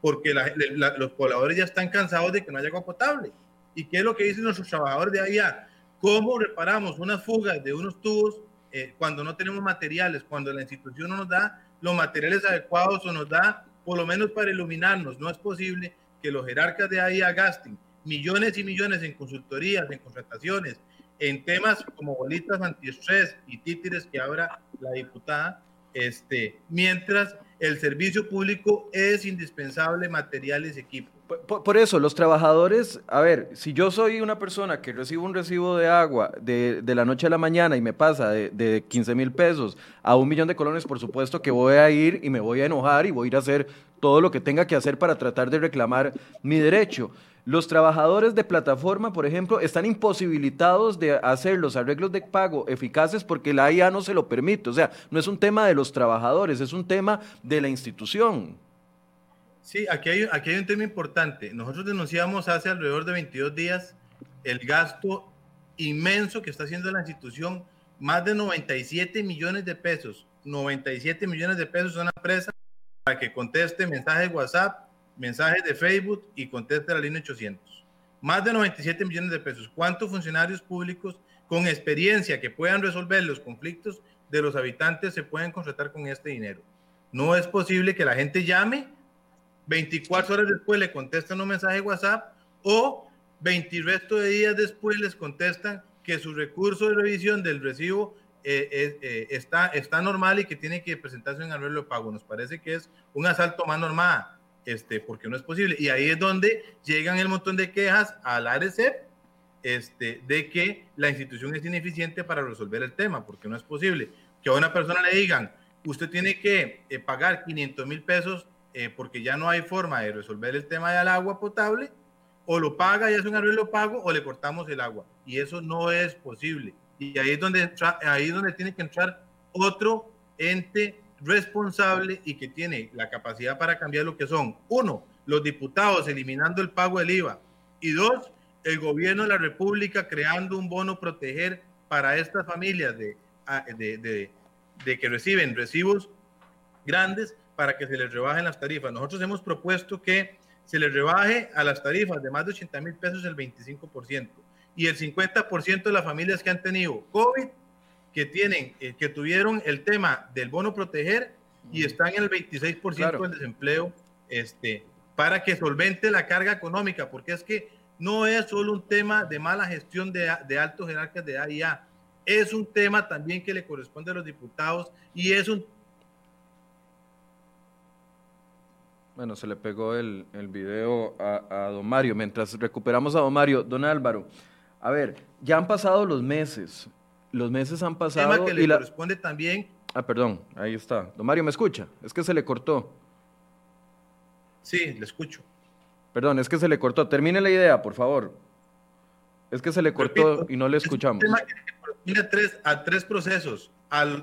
porque los pobladores ya están cansados de que no haya agua potable. ¿Y qué es lo que dicen nuestros trabajadores de IA? ¿Cómo reparamos unas fugas de unos tubos eh, cuando no tenemos materiales, cuando la institución no nos da los materiales adecuados o nos da por lo menos para iluminarnos? No es posible que los jerarcas de AIA gasten millones y millones en consultorías, en contrataciones, en temas como bolitas antiestrés y títeres que abra la diputada, este, mientras el servicio público es indispensable materiales y equipos. Por, eso, los trabajadores, a ver, si yo soy una persona que recibo un recibo de agua de, de la noche a la mañana y me pasa de, de 15 mil pesos a un millón de colones, por supuesto que voy a ir y me voy a enojar y voy a hacer todo lo que tenga que hacer para tratar de reclamar mi derecho. Los trabajadores de plataforma, por ejemplo, están imposibilitados de hacer los arreglos de pago eficaces porque la IA no se lo permite. O sea, no es un tema de los trabajadores, es un tema de la institución. Sí, aquí hay, aquí hay un tema importante. Nosotros denunciamos hace alrededor de 22 días el gasto inmenso que está haciendo la institución, más de 97 millones de pesos. 97 millones de pesos a una empresa para que conteste mensajes WhatsApp mensajes de Facebook y conteste la línea 800. Más de 97 millones de pesos. ¿Cuántos funcionarios públicos con experiencia que puedan resolver los conflictos de los habitantes se pueden contratar con este dinero? No es posible que la gente llame, 24 horas después le contestan un mensaje de WhatsApp o 20 resto de días después les contestan que su recurso de revisión del recibo eh, eh, está, está normal y que tiene que presentarse en arreglo de pago. Nos parece que es un asalto más normal este, porque no es posible. Y ahí es donde llegan el montón de quejas al ARECEP este, de que la institución es ineficiente para resolver el tema, porque no es posible que a una persona le digan, usted tiene que eh, pagar 500 mil pesos eh, porque ya no hay forma de resolver el tema del agua potable, o lo paga y hace un arreglo pago, o le cortamos el agua. Y eso no es posible. Y ahí es donde, ahí es donde tiene que entrar otro ente responsable y que tiene la capacidad para cambiar lo que son, uno, los diputados eliminando el pago del IVA y dos, el gobierno de la República creando un bono proteger para estas familias de, de, de, que reciben recibos grandes para que se les rebajen las tarifas. Nosotros hemos propuesto que se les rebaje a las tarifas de más de 80 mil pesos el 25% y el 50% de las familias que han tenido COVID que tienen, eh, que tuvieron el tema del bono proteger y están en el 26% del desempleo, este, para que solvente la carga económica, porque es que no es solo un tema de mala gestión de, de altos jerarcas de AIA, es un tema también que le corresponde a los diputados y es un Bueno, se le pegó el, el video a, don Mario. Mientras recuperamos a don Mario, don Álvaro, a ver, ya han pasado los meses. Los meses han pasado. Tema que le corresponde también. Ah, perdón, ahí está. Don Mario, ¿me escucha? Es que se le cortó. Sí, le escucho. Perdón, es que se le cortó. Termine la idea, por favor. Es que se le cortó y no le escuchamos. Es un tema que a tres, a tres procesos.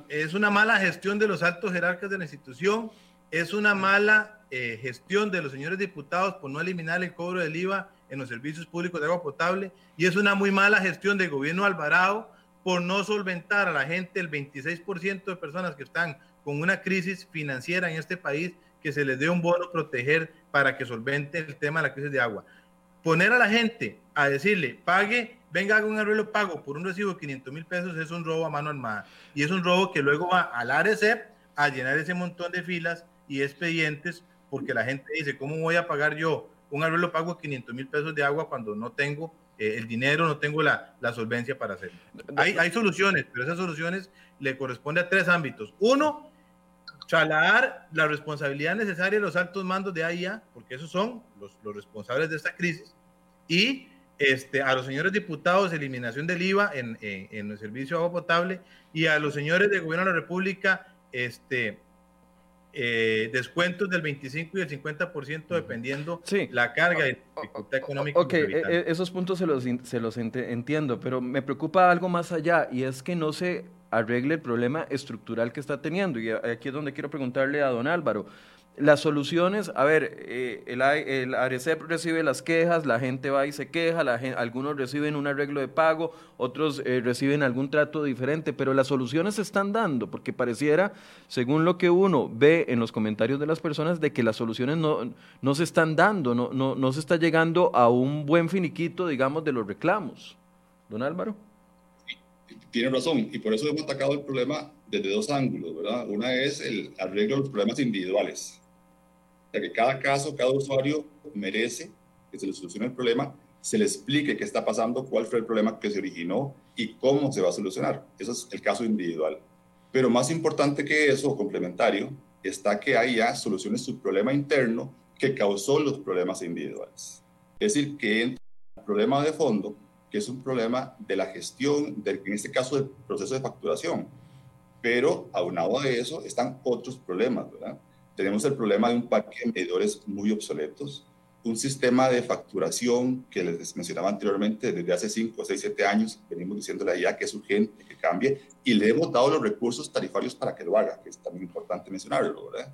es una mala gestión de los altos jerarcas de la institución, es una mala eh, gestión de los señores diputados por no eliminar el cobro del IVA en los servicios públicos de agua potable y es una muy mala gestión del gobierno Alvarado por no solventar a la gente el 26% de personas que están con una crisis financiera en este país que se les dé un bono proteger para que solvente el tema de la crisis de agua. Poner a la gente a decirle, pague, venga, haga un arreglo pago por un recibo de 500 mil pesos es un robo a mano armada. Y es un robo que luego va al ARECEP a llenar ese montón de filas y expedientes porque la gente dice, ¿cómo voy a pagar yo un arreglo pago de 500 mil pesos de agua cuando no tengo eh, el dinero, no tengo la, la solvencia para hacerlo? Hay, hay, soluciones, pero esas soluciones le corresponden a tres ámbitos. Uno, trasladar la responsabilidad necesaria de los altos mandos de AIA, porque esos son los, los responsables de esta crisis, y este, a los señores diputados eliminación del IVA en, en, en el servicio de agua potable y a los señores del gobierno de la República este, eh, descuentos del 25 y el 50% dependiendo la carga y dificultad económica. Ok, e, e, esos puntos se los, se los entiendo, pero me preocupa algo más allá y es que no se arregle el problema estructural que está teniendo. Y aquí es donde quiero preguntarle a don Álvaro. Las soluciones, a ver, eh, el, el ARECEP recibe las quejas, la gente va y se queja, la algunos reciben un arreglo de pago, otros eh, reciben algún trato diferente, pero las soluciones se están dando, porque pareciera, según lo que uno ve en los comentarios de las personas, de que las soluciones no, no se están dando, no, no, no se está llegando a un buen finiquito, digamos, de los reclamos. Don Álvaro. Tiene razón, y por eso hemos atacado el problema desde dos ángulos, ¿verdad? Una es el arreglo de los problemas individuales que cada caso, cada usuario merece que se le solucione el problema, se le explique qué está pasando, cuál fue el problema que se originó y cómo se va a solucionar. Eso es el caso individual. Pero más importante que eso, complementario, está que hay ya soluciones su problema interno que causó los problemas individuales. Es decir, que entra el problema de fondo, que es un problema de la gestión, del, en este caso del proceso de facturación. Pero aunado a eso están otros problemas, ¿verdad? Tenemos el problema de un parque de medidores muy obsoletos, un sistema de facturación que les mencionaba anteriormente desde hace 5, 6, 7 años, venimos diciéndole ya que es urgente que cambie y le hemos dado los recursos tarifarios para que lo haga, que es también importante mencionarlo, ¿verdad?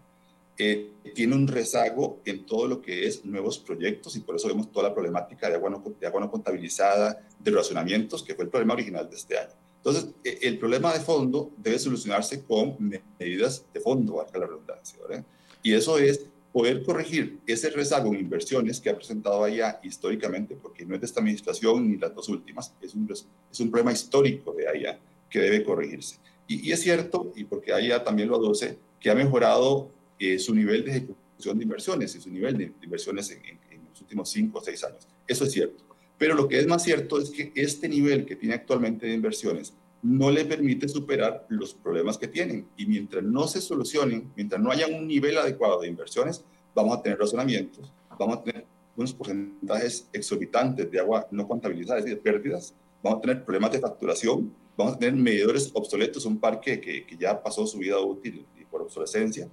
Eh, tiene un rezago en todo lo que es nuevos proyectos y por eso vemos toda la problemática de agua no, de agua no contabilizada, de racionamientos, que fue el problema original de este año. Entonces, e, el problema de fondo debe solucionarse con medidas de fondo, valga la redundancia, ¿verdad? Y eso es poder corregir ese rezago en inversiones que ha presentado allá históricamente, porque no es de esta administración ni las dos últimas, es un, es un problema histórico de allá que debe corregirse. Y, es cierto, y porque allá también lo adoce, que ha mejorado eh, su nivel de ejecución de inversiones y su nivel de inversiones en, en los últimos cinco o seis años. Eso es cierto. Pero lo que es más cierto es que este nivel que tiene actualmente de inversiones no le permite superar los problemas que tienen. Y mientras no se solucionen, mientras no haya un nivel adecuado de inversiones, vamos a tener razonamientos, vamos a tener unos porcentajes exorbitantes de agua no contabilizada, es decir, pérdidas, vamos a tener problemas de facturación, vamos a tener medidores obsoletos, un parque que, que ya pasó su vida útil por obsolescencia.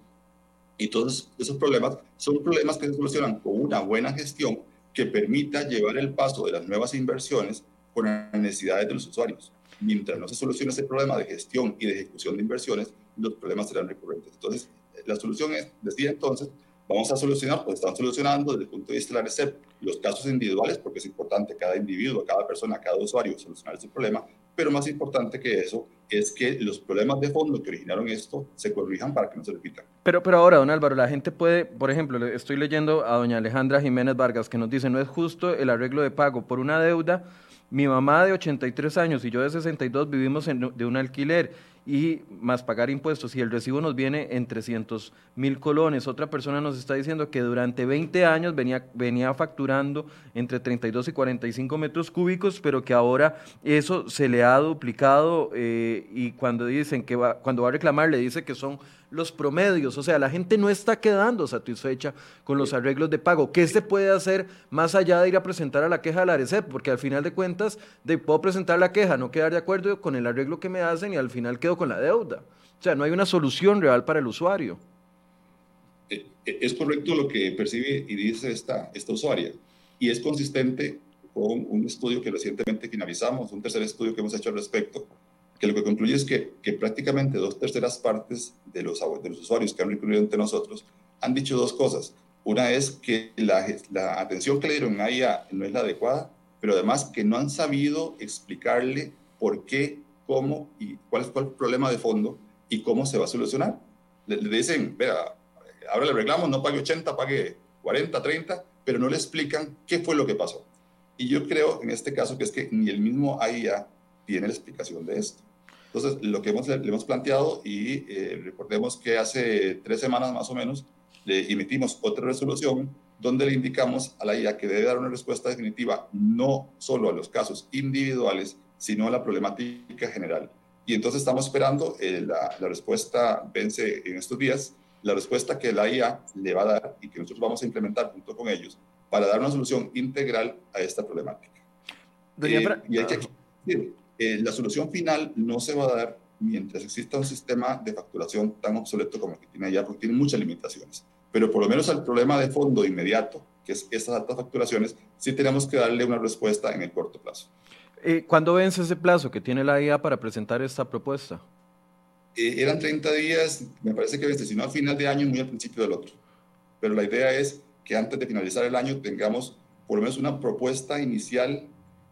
Y todos esos problemas son problemas que se solucionan con una buena gestión que permita llevar el paso de las nuevas inversiones con las necesidades de los usuarios. Mientras no se solucione ese problema de gestión y de ejecución de inversiones, los problemas serán recurrentes. Entonces, la solución es, decía entonces, vamos a solucionar, pues están solucionando desde el punto de vista de la RECEP los casos individuales, porque es importante cada individuo, cada persona, cada usuario solucionar ese problema, pero más importante que eso es que los problemas de fondo que originaron esto se corrijan para que no se repitan. Pero, pero ahora, don Álvaro, la gente puede, por ejemplo, estoy leyendo a doña Alejandra Jiménez Vargas que nos dice, no es justo el arreglo de pago por una deuda Mi mamá de 83 años y yo de 62 vivimos en, de un alquiler y más pagar impuestos y el recibo nos viene en 300 mil colones. Otra persona nos está diciendo que durante 20 años venía, venía facturando entre 32 y 45 metros cúbicos, pero que ahora eso se le ha duplicado eh, y cuando dicen que va, cuando va a reclamar le dice que son los promedios, o sea, la gente no está quedando satisfecha con los arreglos de pago. ¿Qué se puede hacer más allá de ir a presentar a la queja la ARECEP? Porque al final de cuentas, de, puedo presentar la queja, no quedar de acuerdo con el arreglo que me hacen y al final quedo con la deuda. O sea, no hay una solución real para el usuario. Eh, eh, es correcto lo que percibe y dice esta, esta usuaria y es consistente con un estudio que recientemente finalizamos, un tercer estudio que hemos hecho al respecto, que lo que concluye es que, que prácticamente dos terceras partes de los, de los usuarios que han recurrido ante nosotros han dicho dos cosas. Una es que la, la atención que le dieron a ella no es la adecuada, pero además que no han sabido explicarle por qué, cómo y cuál cuál el problema de fondo y cómo se va a solucionar. Le, le dicen, vea, ahora le arreglamos, no pague 80, pague 40, 30, pero no le explican qué fue lo que pasó. Y yo creo en este caso que es que ni el mismo AIA tiene la explicación de esto. Entonces, lo que hemos, le hemos planteado, y eh, recordemos que hace tres semanas más o menos, le emitimos otra resolución donde le indicamos a la IA que debe dar una respuesta definitiva no solo a los casos individuales, sino a la problemática general. Y entonces estamos esperando, eh, la, la, respuesta vence en estos días, la respuesta que la IA le va a dar y que nosotros vamos a implementar junto con ellos para dar una solución integral a esta problemática. Eh, y hay que decir, eh, la solución final no se va a dar mientras exista un sistema de facturación tan obsoleto como el que tiene allá, porque tiene muchas limitaciones. Pero por lo menos al problema de fondo inmediato, que es estas altas facturaciones, sí tenemos que darle una respuesta en el corto plazo. Eh, ¿Cuándo vence ese plazo que tiene la IA para presentar esta propuesta? Eh, eran 30 días, me parece que vence, si no al final de año, muy al principio del otro. Pero la idea es que antes de finalizar el año tengamos por lo menos una propuesta inicial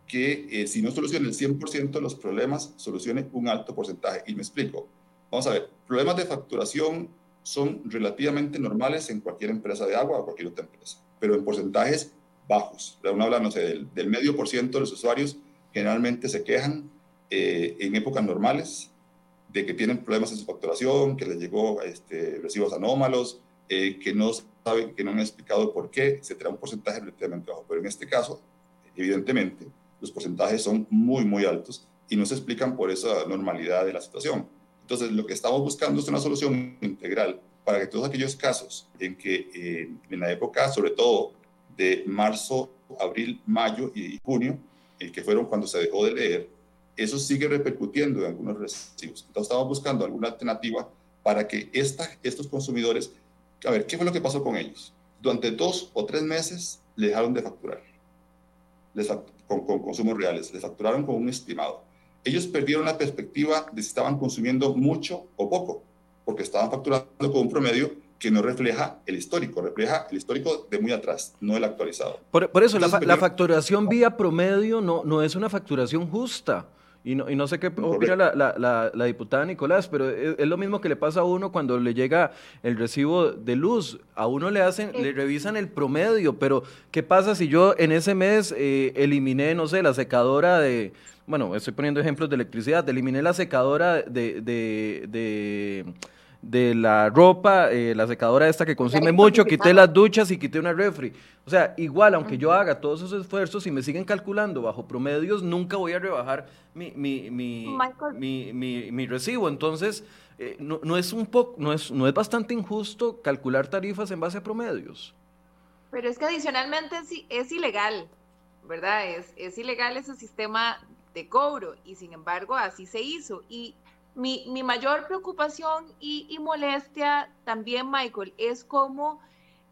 que eh, si no soluciona el 100% de los problemas, solucione un alto porcentaje. Y me explico. Vamos a ver, problemas de facturación son relativamente normales en cualquier empresa de agua o cualquier otra empresa, pero en porcentajes bajos. Uno habla, no sé, del, del medio por ciento de los usuarios generalmente se quejan eh, en épocas normales de que tienen problemas en su facturación, que les llegó este, recibos anómalos, eh, que no saben, que no han explicado por qué, etcétera, un porcentaje relativamente bajo. Pero en este caso, evidentemente, los porcentajes son muy, muy altos y no se explican por esa normalidad de la situación. Entonces, lo que estamos buscando es una solución integral para que todos aquellos casos en que eh, en la época, sobre todo de marzo, abril, mayo y junio, eh, que fueron cuando se dejó de leer, eso sigue repercutiendo en algunos recibos. Entonces, estamos buscando alguna alternativa para que esta, estos consumidores, a ver, ¿qué fue lo que pasó con ellos? Durante dos o tres meses le dejaron de facturar. Les facturaron con, con consumos reales, les facturaron con un estimado. Ellos perdieron la perspectiva de si estaban consumiendo mucho o poco, porque estaban facturando con un promedio que no refleja el histórico, refleja el histórico de muy atrás, no el actualizado. Por, por eso, la, la, facturación vía promedio no, no es una facturación justa. Y no, y no sé qué opina la, la, la, diputada Nicolás, pero es, es, lo mismo que le pasa a uno cuando le llega el recibo de luz. A uno le hacen, le revisan el promedio, pero ¿qué pasa si yo en ese mes eh, eliminé, no sé, la secadora de, bueno, estoy poniendo ejemplos de electricidad, eliminé la secadora de, de, de de la ropa, eh, la secadora esta que consume mucho, quité las duchas y quité una refri. O sea, igual, aunque yo haga todos esos esfuerzos y me siguen calculando bajo promedios, nunca voy a rebajar mi, mi, mi, mi, mi, mi recibo. Entonces, eh, no, no, es un poco, no es, no es bastante injusto calcular tarifas en base a promedios. Pero es que adicionalmente es, es ilegal, ¿verdad? Es, es ilegal ese sistema de cobro y sin embargo así se hizo. Y mi, mi mayor preocupación y, y, molestia también, Michael, es cómo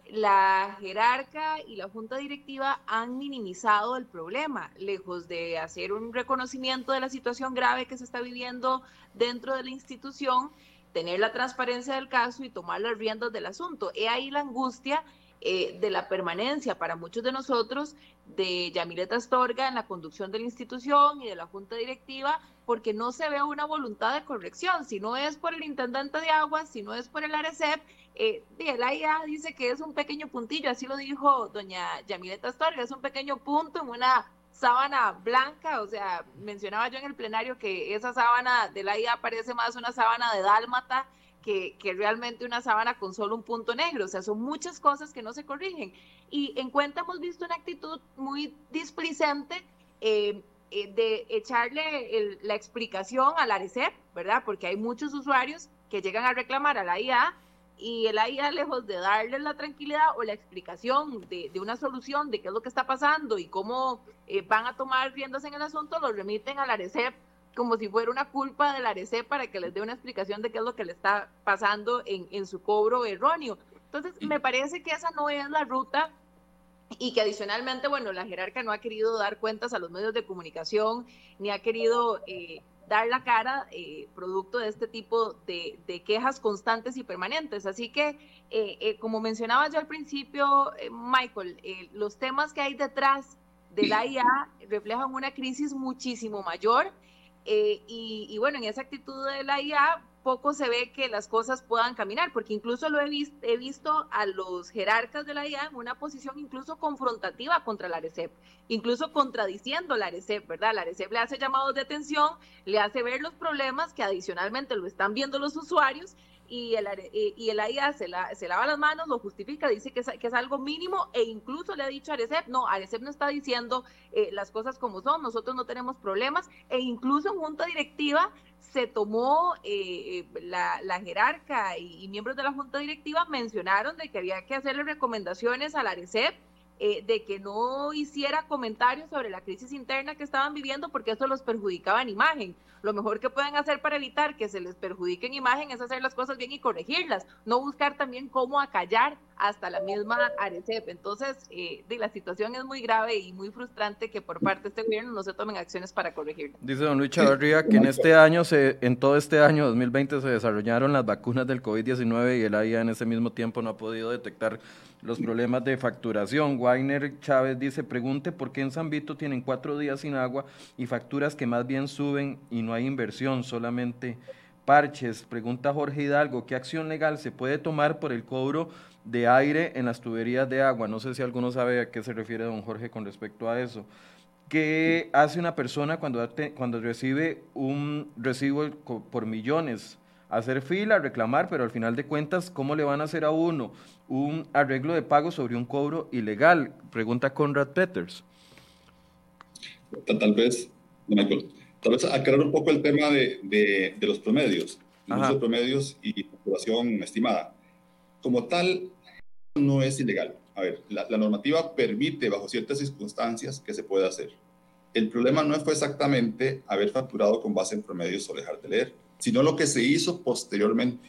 la jerarca y la junta directiva han minimizado el problema, lejos de hacer un reconocimiento de la situación grave que se está viviendo dentro de la institución, tener la transparencia del caso y tomar las riendas del asunto. He ahí la angustia eh, de la permanencia para muchos de nosotros de Yamileta Astorga en la conducción de la institución y de la junta directiva, porque no se ve una voluntad de corrección, si no es por el intendente de aguas, si no es por el ARECEP, eh, el AIA dice que es un pequeño puntillo, así lo dijo doña Yamileta Astorga, es un pequeño punto en una sábana blanca, o sea, mencionaba yo en el plenario que esa sábana de la IA parece más una sábana de dálmata que, que, realmente una sábana con solo un punto negro, o sea, son muchas cosas que no se corrigen. Y en cuenta hemos visto una actitud muy displicente eh, eh, de echarle la explicación al ARECEP, ¿verdad? Porque hay muchos usuarios que llegan a reclamar a la IA y el IA, lejos de darles la tranquilidad o la explicación de, una solución de qué es lo que está pasando y cómo eh, van a tomar riendas en el asunto, lo remiten al ARECEP como si fuera una culpa del ARECEP para que les dé una explicación de qué es lo que le está pasando en, en su cobro erróneo. Entonces, me parece que esa no es la ruta y que adicionalmente, bueno, la jerarca no ha querido dar cuentas a los medios de comunicación, ni ha querido eh, dar la cara eh, producto de este tipo de, quejas constantes y permanentes. Así que, eh, eh, como mencionaba yo al principio, Michael, los temas que hay detrás de la IA reflejan una crisis muchísimo mayor. Y, y, bueno, en esa actitud de la IA, poco se ve que las cosas puedan caminar, porque incluso lo he, he visto a los jerarcas de la IA en una posición incluso confrontativa contra la ARECEP, incluso contradiciendo la ARECEP, ¿verdad? La ARECEP le hace llamados de atención, le hace ver los problemas que adicionalmente lo están viendo los usuarios y el, y el AIA se, se, lava las manos, lo justifica, dice que es, algo mínimo e incluso le ha dicho a Arecep, no, Arecep no está diciendo eh, las cosas como son, nosotros no tenemos problemas e incluso en junta directiva se tomó eh, la, jerarca y, y, miembros de la junta directiva mencionaron de que había que hacerle recomendaciones al Arecep eh, de que no hiciera comentarios sobre la crisis interna que estaban viviendo porque eso los perjudicaba en imagen. Lo mejor que pueden hacer para evitar que se les perjudique en imagen es hacer las cosas bien y corregirlas, no buscar también cómo acallar hasta la misma Arecep. Entonces, eh, la situación es muy grave y muy frustrante que por parte de este gobierno no se tomen acciones para corregirla. Dice don Luis Chavarría que en este año, se, en todo este año 2020 se desarrollaron las vacunas del COVID-19 y el AIA en ese mismo tiempo no ha podido detectar los problemas de facturación. Weiner Chávez dice, pregunte por qué en San Vito tienen cuatro días sin agua y facturas que más bien suben y no hay inversión, solamente parches. Pregunta Jorge Hidalgo, ¿qué acción legal se puede tomar por el cobro de aire en las tuberías de agua? No sé si alguno sabe a qué se refiere don Jorge con respecto a eso. ¿Qué hace una persona cuando, cuando recibe un recibo por millones? hacer fila, reclamar, pero al final de cuentas, ¿cómo le van a hacer a uno un arreglo de pago sobre un cobro ilegal? Pregunta Conrad Peters. Tal vez, Michael, tal vez aclarar un poco el tema de, de, los promedios, los promedios y facturación estimada. Como tal, no es ilegal. A ver, la, la normativa permite, bajo ciertas circunstancias, que se pueda hacer. El problema no fue exactamente haber facturado con base en promedios o dejar de leer sino lo que se hizo posteriormente,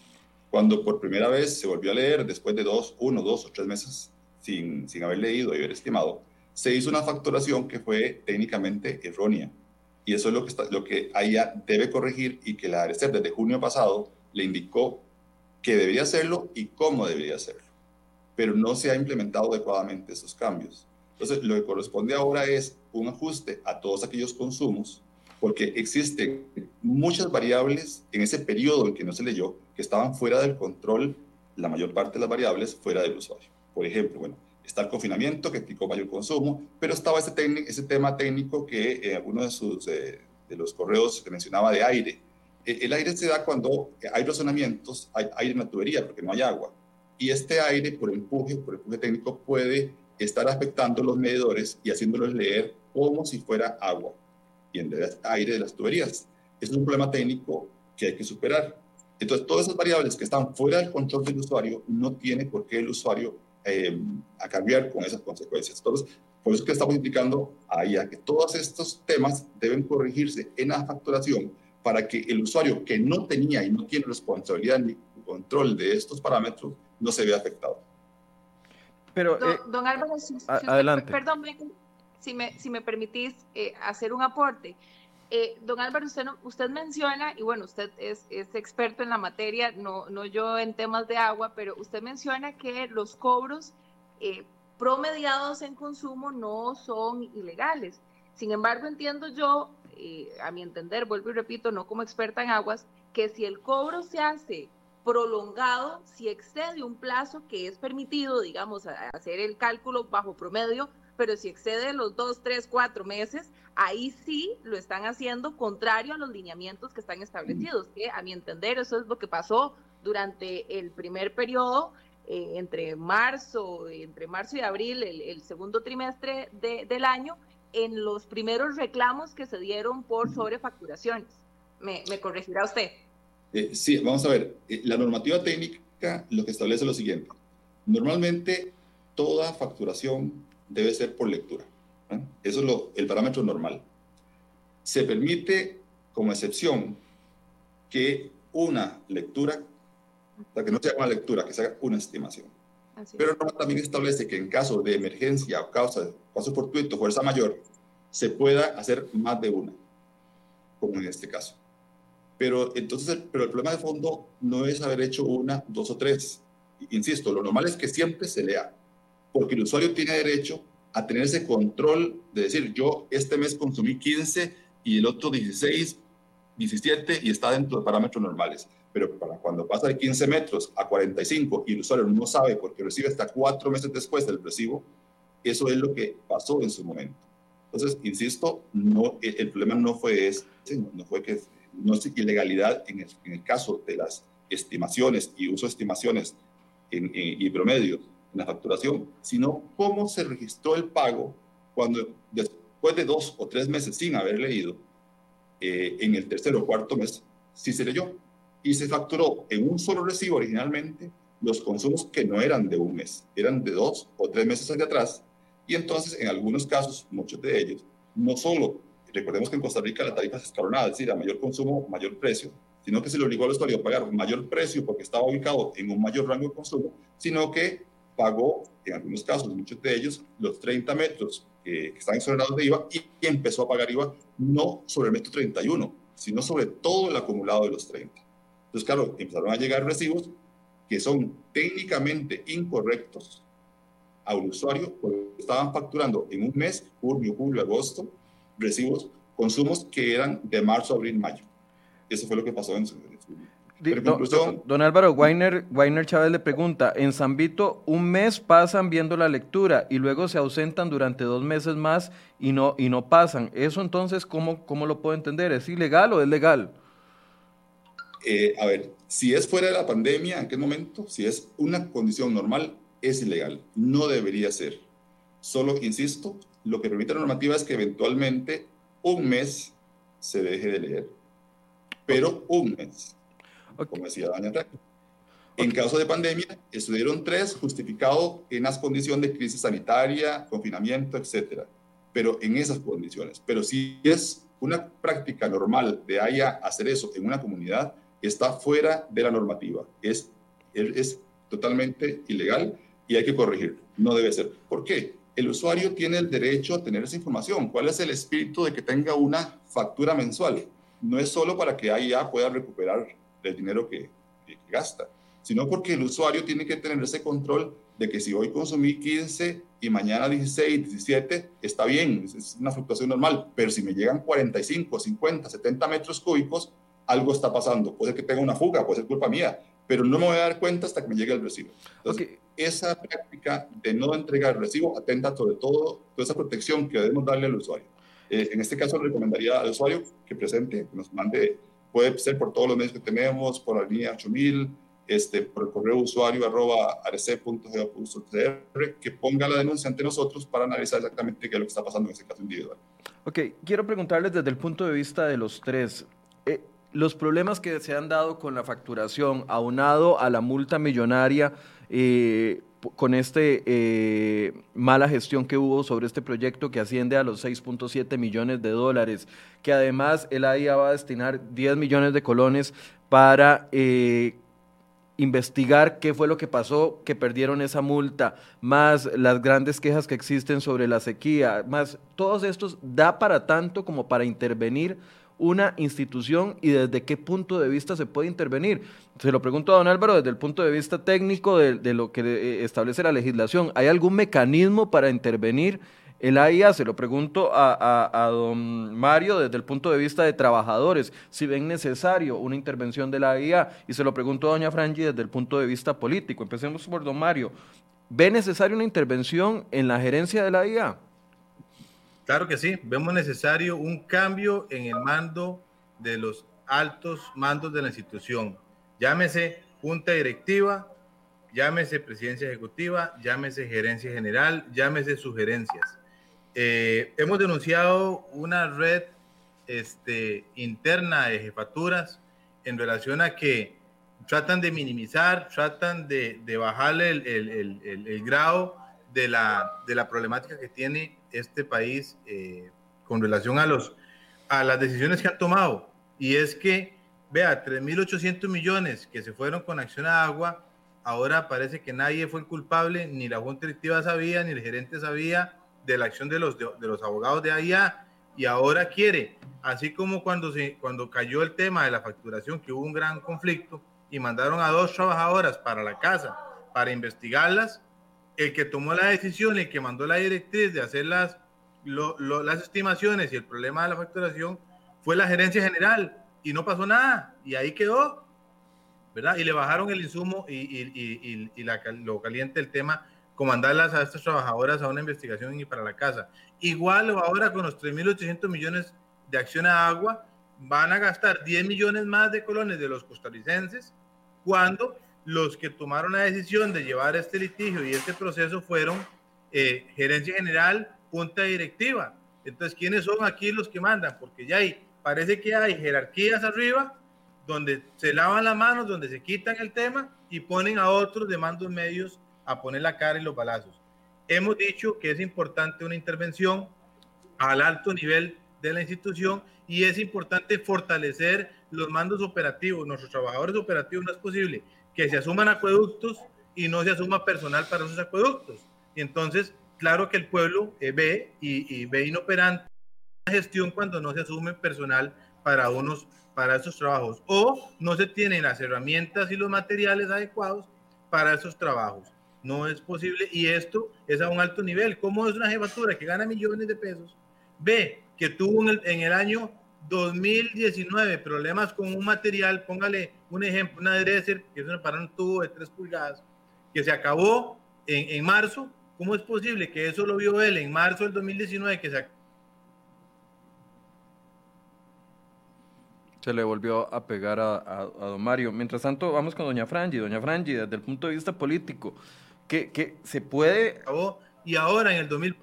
cuando por primera vez se volvió a leer, después de dos, uno, dos o tres meses sin, sin haber leído y haber estimado, se hizo una facturación que fue técnicamente errónea. Y eso es lo que, está, lo que AIA debe corregir y que la ARECEP desde junio pasado le indicó que debería hacerlo y cómo debería hacerlo. Pero no se ha implementado adecuadamente esos cambios. Entonces, lo que corresponde ahora es un ajuste a todos aquellos consumos porque existen muchas variables en ese periodo en que no se leyó que estaban fuera del control, la mayor parte de las variables fuera del usuario. Por ejemplo, bueno, está el confinamiento que implicó mayor consumo, pero estaba ese, ese tema técnico que eh, alguno de, sus, eh, los correos mencionaba de aire. E, el aire se da cuando hay razonamientos, hay aire en la tubería porque no hay agua. Y este aire, por empuje, por empuje técnico, puede estar afectando los medidores y haciéndolos leer como si fuera agua y en el aire de las tuberías. Es un problema técnico que hay que superar. Entonces, todas esas variables que están fuera del control del usuario, no tiene por qué el usuario eh, a cambiar con esas consecuencias. Entonces, por eso es que estamos indicando ahí a que todos estos temas deben corregirse en la facturación para que el usuario que no tenía y no tiene responsabilidad ni control de estos parámetros no se vea afectado. Pero, don, eh, Álvaro, adelante. perdón, si me, si me permitís eh, hacer un aporte. Eh, don Álvaro, usted, usted menciona, y bueno, usted es, es, experto en la materia, no, no yo en temas de agua, pero usted menciona que los cobros eh, promediados en consumo no son ilegales. Sin embargo, entiendo yo, a mi entender, vuelvo y repito, no como experta en aguas, que si el cobro se hace prolongado, si excede un plazo que es permitido, digamos, hacer el cálculo bajo promedio, pero si excede los dos, tres, cuatro meses, ahí sí lo están haciendo contrario a los lineamientos que están establecidos, que a mi entender eso es lo que pasó durante el primer periodo, eh, entre marzo, entre marzo y abril, el, segundo trimestre del año, en los primeros reclamos que se dieron por sobrefacturaciones. ¿Me, me corregirá usted? Eh, sí, vamos a ver. Eh, la normativa técnica lo que establece es lo siguiente. Normalmente toda facturación debe ser por lectura. Eso es lo, el parámetro normal. Se permite como excepción que una lectura, o sea, que no sea una lectura, que sea una estimación. Pero también establece que en caso de emergencia o causa de paso fortuito, fuerza mayor, se pueda hacer más de una, como en este caso. Pero entonces, pero el problema de fondo no es haber hecho una, dos o tres. Insisto, lo normal es que siempre se lea, porque el usuario tiene derecho a tener ese control de decir, yo este mes consumí 15 y el otro 16, 17 y está dentro de parámetros normales. Pero para cuando pasa de 15 metros a 45 y el usuario no sabe porque recibe hasta cuatro meses después del recibo, eso es lo que pasó en su momento. Entonces, insisto, no, el, problema no fue ese, no fue que no es ilegalidad en el, en el caso de las estimaciones y uso de estimaciones y promedios en la facturación, sino cómo se registró el pago cuando después de dos o tres meses sin haber leído, eh, en el tercer o cuarto mes, sí se leyó. Y se facturó en un solo recibo originalmente los consumos que no eran de un mes, eran de dos o tres meses hacia atrás. Y entonces en algunos casos, muchos de ellos, no solo, recordemos que en Costa Rica la tarifa es escalonada, es decir, a mayor consumo, mayor precio, sino que se le obligó al usuario a pagar mayor precio porque estaba ubicado en un mayor rango de consumo, sino que pagó, en algunos casos, muchos de ellos, los 30 metros que, están exonerados de IVA y, empezó a pagar IVA no sobre el metro 31, sino sobre todo el acumulado de los 30. Entonces, claro, empezaron a llegar recibos que son técnicamente incorrectos al usuario porque estaban facturando en un mes, junio, julio, agosto, recibos, consumos que eran de marzo, abril, mayo. Eso fue lo que pasó en su, don, Álvaro, Weiner, Weiner Chávez le pregunta, en Zambito un mes pasan viendo la lectura y luego se ausentan durante dos meses más y no, y no pasan. ¿Eso entonces cómo, cómo lo puedo entender? ¿Es ilegal o es legal? Eh, a ver, si es fuera de la pandemia, ¿en qué momento? Si es una condición normal, es ilegal. No debería ser. Solo, insisto, lo que permite la normativa es que eventualmente un mes se deje de leer pero un mes, como decía Daniel En caso de pandemia, estuvieron tres justificados en las condiciones de crisis sanitaria, confinamiento, etcétera, pero en esas condiciones. Pero si es una práctica normal de haya hacer eso en una comunidad, está fuera de la normativa. Es, es totalmente ilegal y hay que corregir. No debe ser. ¿Por qué? El usuario tiene el derecho a tener esa información. ¿Cuál es el espíritu de que tenga una factura mensual? no es solo para que AIA pueda recuperar el dinero que, gasta, sino porque el usuario tiene que tener ese control de que si hoy consumí 15 y mañana 16, 17, está bien, es una fluctuación normal, pero si me llegan 45, 50, 70 metros cúbicos, algo está pasando. Puede que tenga una fuga, puede ser culpa mía, pero no me voy a dar cuenta hasta que me llegue el recibo. Entonces, esa práctica de no entregar el recibo atenta sobre todo toda esa protección que debemos darle al usuario. Eh, en este caso, recomendaría al usuario que presente, que nos mande, puede ser por todos los medios que tenemos, por la línea 8000, este, por el correo usuario arroba que ponga la denuncia ante nosotros para analizar exactamente qué es lo que está pasando en ese caso individual. Ok, quiero preguntarles desde el punto de vista de los tres. Los problemas que se han dado con la facturación, aunado a la multa millonaria, eh, con este eh, mala gestión que hubo sobre este proyecto que asciende a los 6.7 millones de dólares, que además el AIA va a destinar 10 millones de colones para eh, investigar qué fue lo que pasó, que perdieron esa multa, más las grandes quejas que existen sobre la sequía, más todos estos, da para tanto como para intervenir una institución y desde qué punto de vista se puede intervenir. Se lo pregunto a don Álvaro desde el punto de vista técnico de, lo que eh, establece la legislación. ¿Hay algún mecanismo para intervenir el AIA? Se lo pregunto a, don Mario desde el punto de vista de trabajadores, si ven necesario una intervención de la AIA. Y se lo pregunto a doña Frangi desde el punto de vista político. Empecemos por don Mario. ¿Ve necesario una intervención en la gerencia de la AIA? Claro que sí, vemos necesario un cambio en el mando de los altos mandos de la institución. Llámese junta directiva, llámese presidencia ejecutiva, llámese gerencia general, llámese sugerencias. Eh, hemos denunciado una red este, interna de jefaturas en relación a que tratan de minimizar, tratan de, de el, el, grado de la, de la problemática que tiene este país eh, con relación a, los, a las decisiones que han tomado. Y es que, vea, 3.800 millones que se fueron con acción a agua, ahora parece que nadie fue el culpable, ni la Junta Directiva sabía, ni el gerente sabía de la acción de los, de, los abogados de AIA, y ahora quiere, así como cuando, se, cuando cayó el tema de la facturación, que hubo un gran conflicto, y mandaron a dos trabajadoras para la casa para investigarlas, el que tomó la decisión, el que mandó la directriz de hacer las, lo, lo, las estimaciones y el problema de la facturación fue la gerencia general y no pasó nada y ahí quedó, ¿verdad? Y le bajaron el insumo y, y, y, y la, lo caliente el tema, comandarlas a estas trabajadoras a una investigación y para la casa. Igual ahora con los 3.800 millones de acción a agua, van a gastar 10 millones más de colones de los costarricenses cuando los que tomaron la decisión de llevar este litigio y este proceso fueron eh, gerencia general, junta directiva. Entonces, ¿quiénes son aquí los que mandan? Porque ya hay, parece que hay jerarquías arriba donde se lavan las manos, donde se quitan el tema y ponen a otros de mandos medios a poner la cara y los balazos. Hemos dicho que es importante una intervención al alto nivel de la institución y es importante fortalecer los mandos operativos. Nuestros trabajadores operativos no es posible que se asuman acueductos y no se asuma personal para esos acueductos. Y entonces, claro que el pueblo eh, ve y, y, ve inoperante la gestión cuando no se asume personal para unos para esos trabajos o no se tienen las herramientas y los materiales adecuados para esos trabajos. No es posible y esto es a un alto nivel. ¿Cómo es una jefatura que gana millones de pesos? Ve que tuvo en el, en el año 2019 problemas con un material, póngale un ejemplo, una dresser, que es para un tubo de 3 pulgadas, que se acabó en, en, marzo. ¿Cómo es posible que eso lo vio él en marzo del 2019? Que se, se le volvió a pegar a, a, a, don Mario. Mientras tanto, vamos con doña Frangi. Doña Frangi, desde el punto de vista político, ¿qué, qué se puede...? Y ahora en el 2000...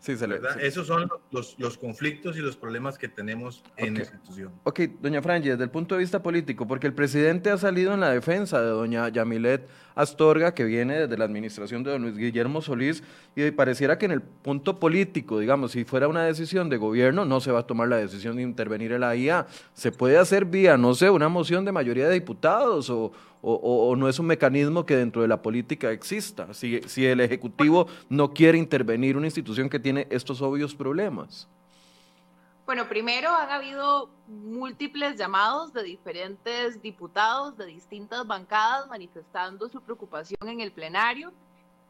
Sí, se le, sí. Esos son los, los, conflictos y los problemas que tenemos en okay. la institución. Ok, doña Frangi, desde el punto de vista político, porque el presidente ha salido en la defensa de doña Yamilet Astorga, que viene desde la administración de don Luis Guillermo Solís, y pareciera que en el punto político, digamos, si fuera una decisión de gobierno, no se va a tomar la decisión de intervenir en la IA. Se puede hacer vía, no sé, una moción de mayoría de diputados o, o, o, no es un mecanismo que dentro de la política exista, si, si el Ejecutivo no quiere intervenir una institución que tiene estos obvios problemas? Bueno, primero han habido múltiples llamados de diferentes diputados de distintas bancadas manifestando su preocupación en el plenario.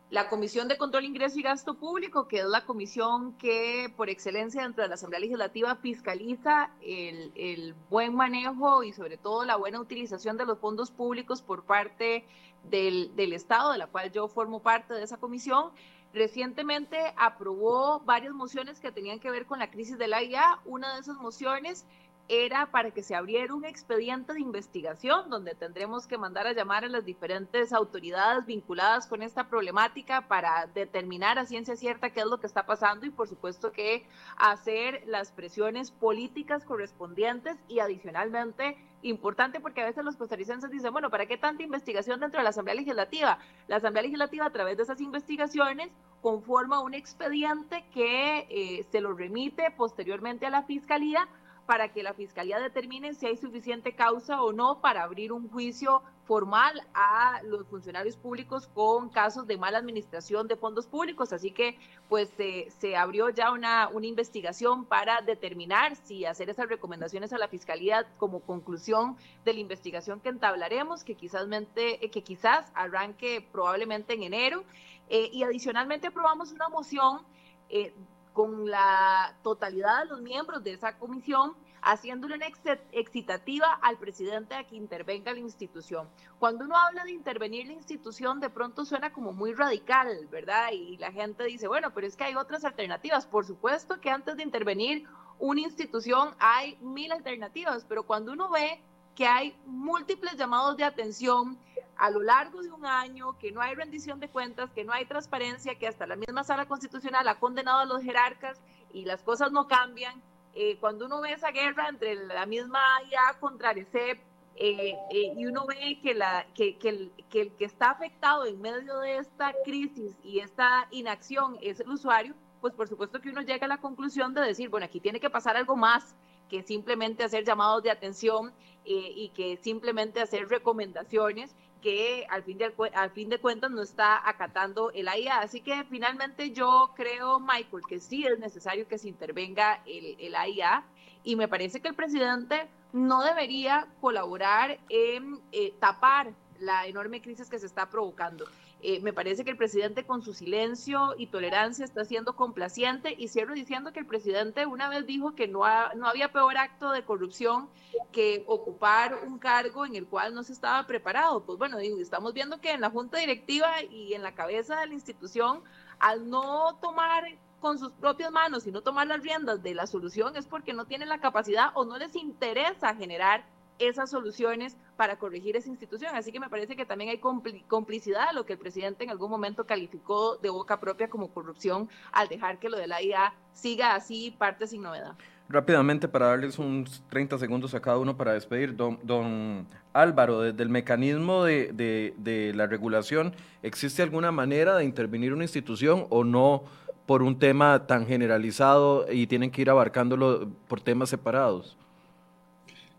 La Comisión de Control, Ingreso y Gasto Público, que es la comisión que por excelencia dentro de la Asamblea Legislativa fiscaliza el, buen manejo y sobre todo la buena utilización de los fondos públicos por parte del Estado, de la cual yo formo parte de esa comisión, recientemente aprobó varias mociones que tenían que ver con la crisis de la IA. Una de esas mociones era para que se abriera un expediente de investigación donde tendremos que mandar a llamar a las diferentes autoridades vinculadas con esta problemática para determinar a ciencia cierta qué es lo que está pasando y por supuesto que hacer las presiones políticas correspondientes y adicionalmente importante porque a veces los costarricenses dicen, bueno, ¿para qué tanta investigación dentro de la Asamblea Legislativa? La Asamblea Legislativa a través de esas investigaciones conforma un expediente que eh, se lo remite posteriormente a la Fiscalía para que la Fiscalía determine si hay suficiente causa o no para abrir un juicio formal a los funcionarios públicos con casos de mala administración de fondos públicos. Así que pues eh, se abrió ya una, una investigación para determinar si hacer esas recomendaciones a la Fiscalía como conclusión de la investigación que entablaremos, que quizás, que quizás arranque probablemente en enero. Eh, y adicionalmente aprobamos una moción eh, con la totalidad de los miembros de esa comisión haciéndole una excitativa al presidente a que intervenga la institución. Cuando uno habla de intervenir la institución, de pronto suena como muy radical, ¿verdad? Y la gente dice, bueno, pero es que hay otras alternativas. Por supuesto que antes de intervenir una institución hay mil alternativas, pero cuando uno ve que hay múltiples llamados de atención a lo largo de un año, que no hay rendición de cuentas, que no hay transparencia, que hasta la misma sala constitucional ha condenado a los jerarcas y las cosas no cambian, eh, cuando uno ve esa guerra entre la misma IA contra el CEP eh, eh, y uno ve que, la, que, que, el, que el que está afectado en medio de esta crisis y esta inacción es el usuario, pues por supuesto que uno llega a la conclusión de decir, bueno, aquí tiene que pasar algo más que simplemente hacer llamados de atención y que simplemente hacer recomendaciones que al fin, de, al fin de cuentas no está acatando el AIA. Así que finalmente yo creo, Michael, que sí es necesario que se intervenga el, el AIA y me parece que el presidente no debería colaborar en eh, tapar la enorme crisis que se está provocando. Eh, me parece que el presidente con su silencio y tolerancia está siendo complaciente y cierro diciendo que el presidente una vez dijo que no, no había peor acto de corrupción que ocupar un cargo en el cual no se estaba preparado. Pues bueno, estamos viendo que en la junta directiva y en la cabeza de la institución, al no tomar con sus propias manos y no tomar las riendas de la solución es porque no tienen la capacidad o no les interesa generar esas soluciones para corregir esa institución. Así que me parece que también hay complicidad, lo que el presidente en algún momento calificó de boca propia como corrupción al dejar que lo de la IA siga así, parte sin novedad. Rápidamente, para darles unos 30 segundos a cada uno para despedir, don, don Álvaro, desde el mecanismo de, de, de la regulación, ¿existe alguna manera de intervenir una institución o no por un tema tan generalizado y tienen que ir abarcándolo por temas separados?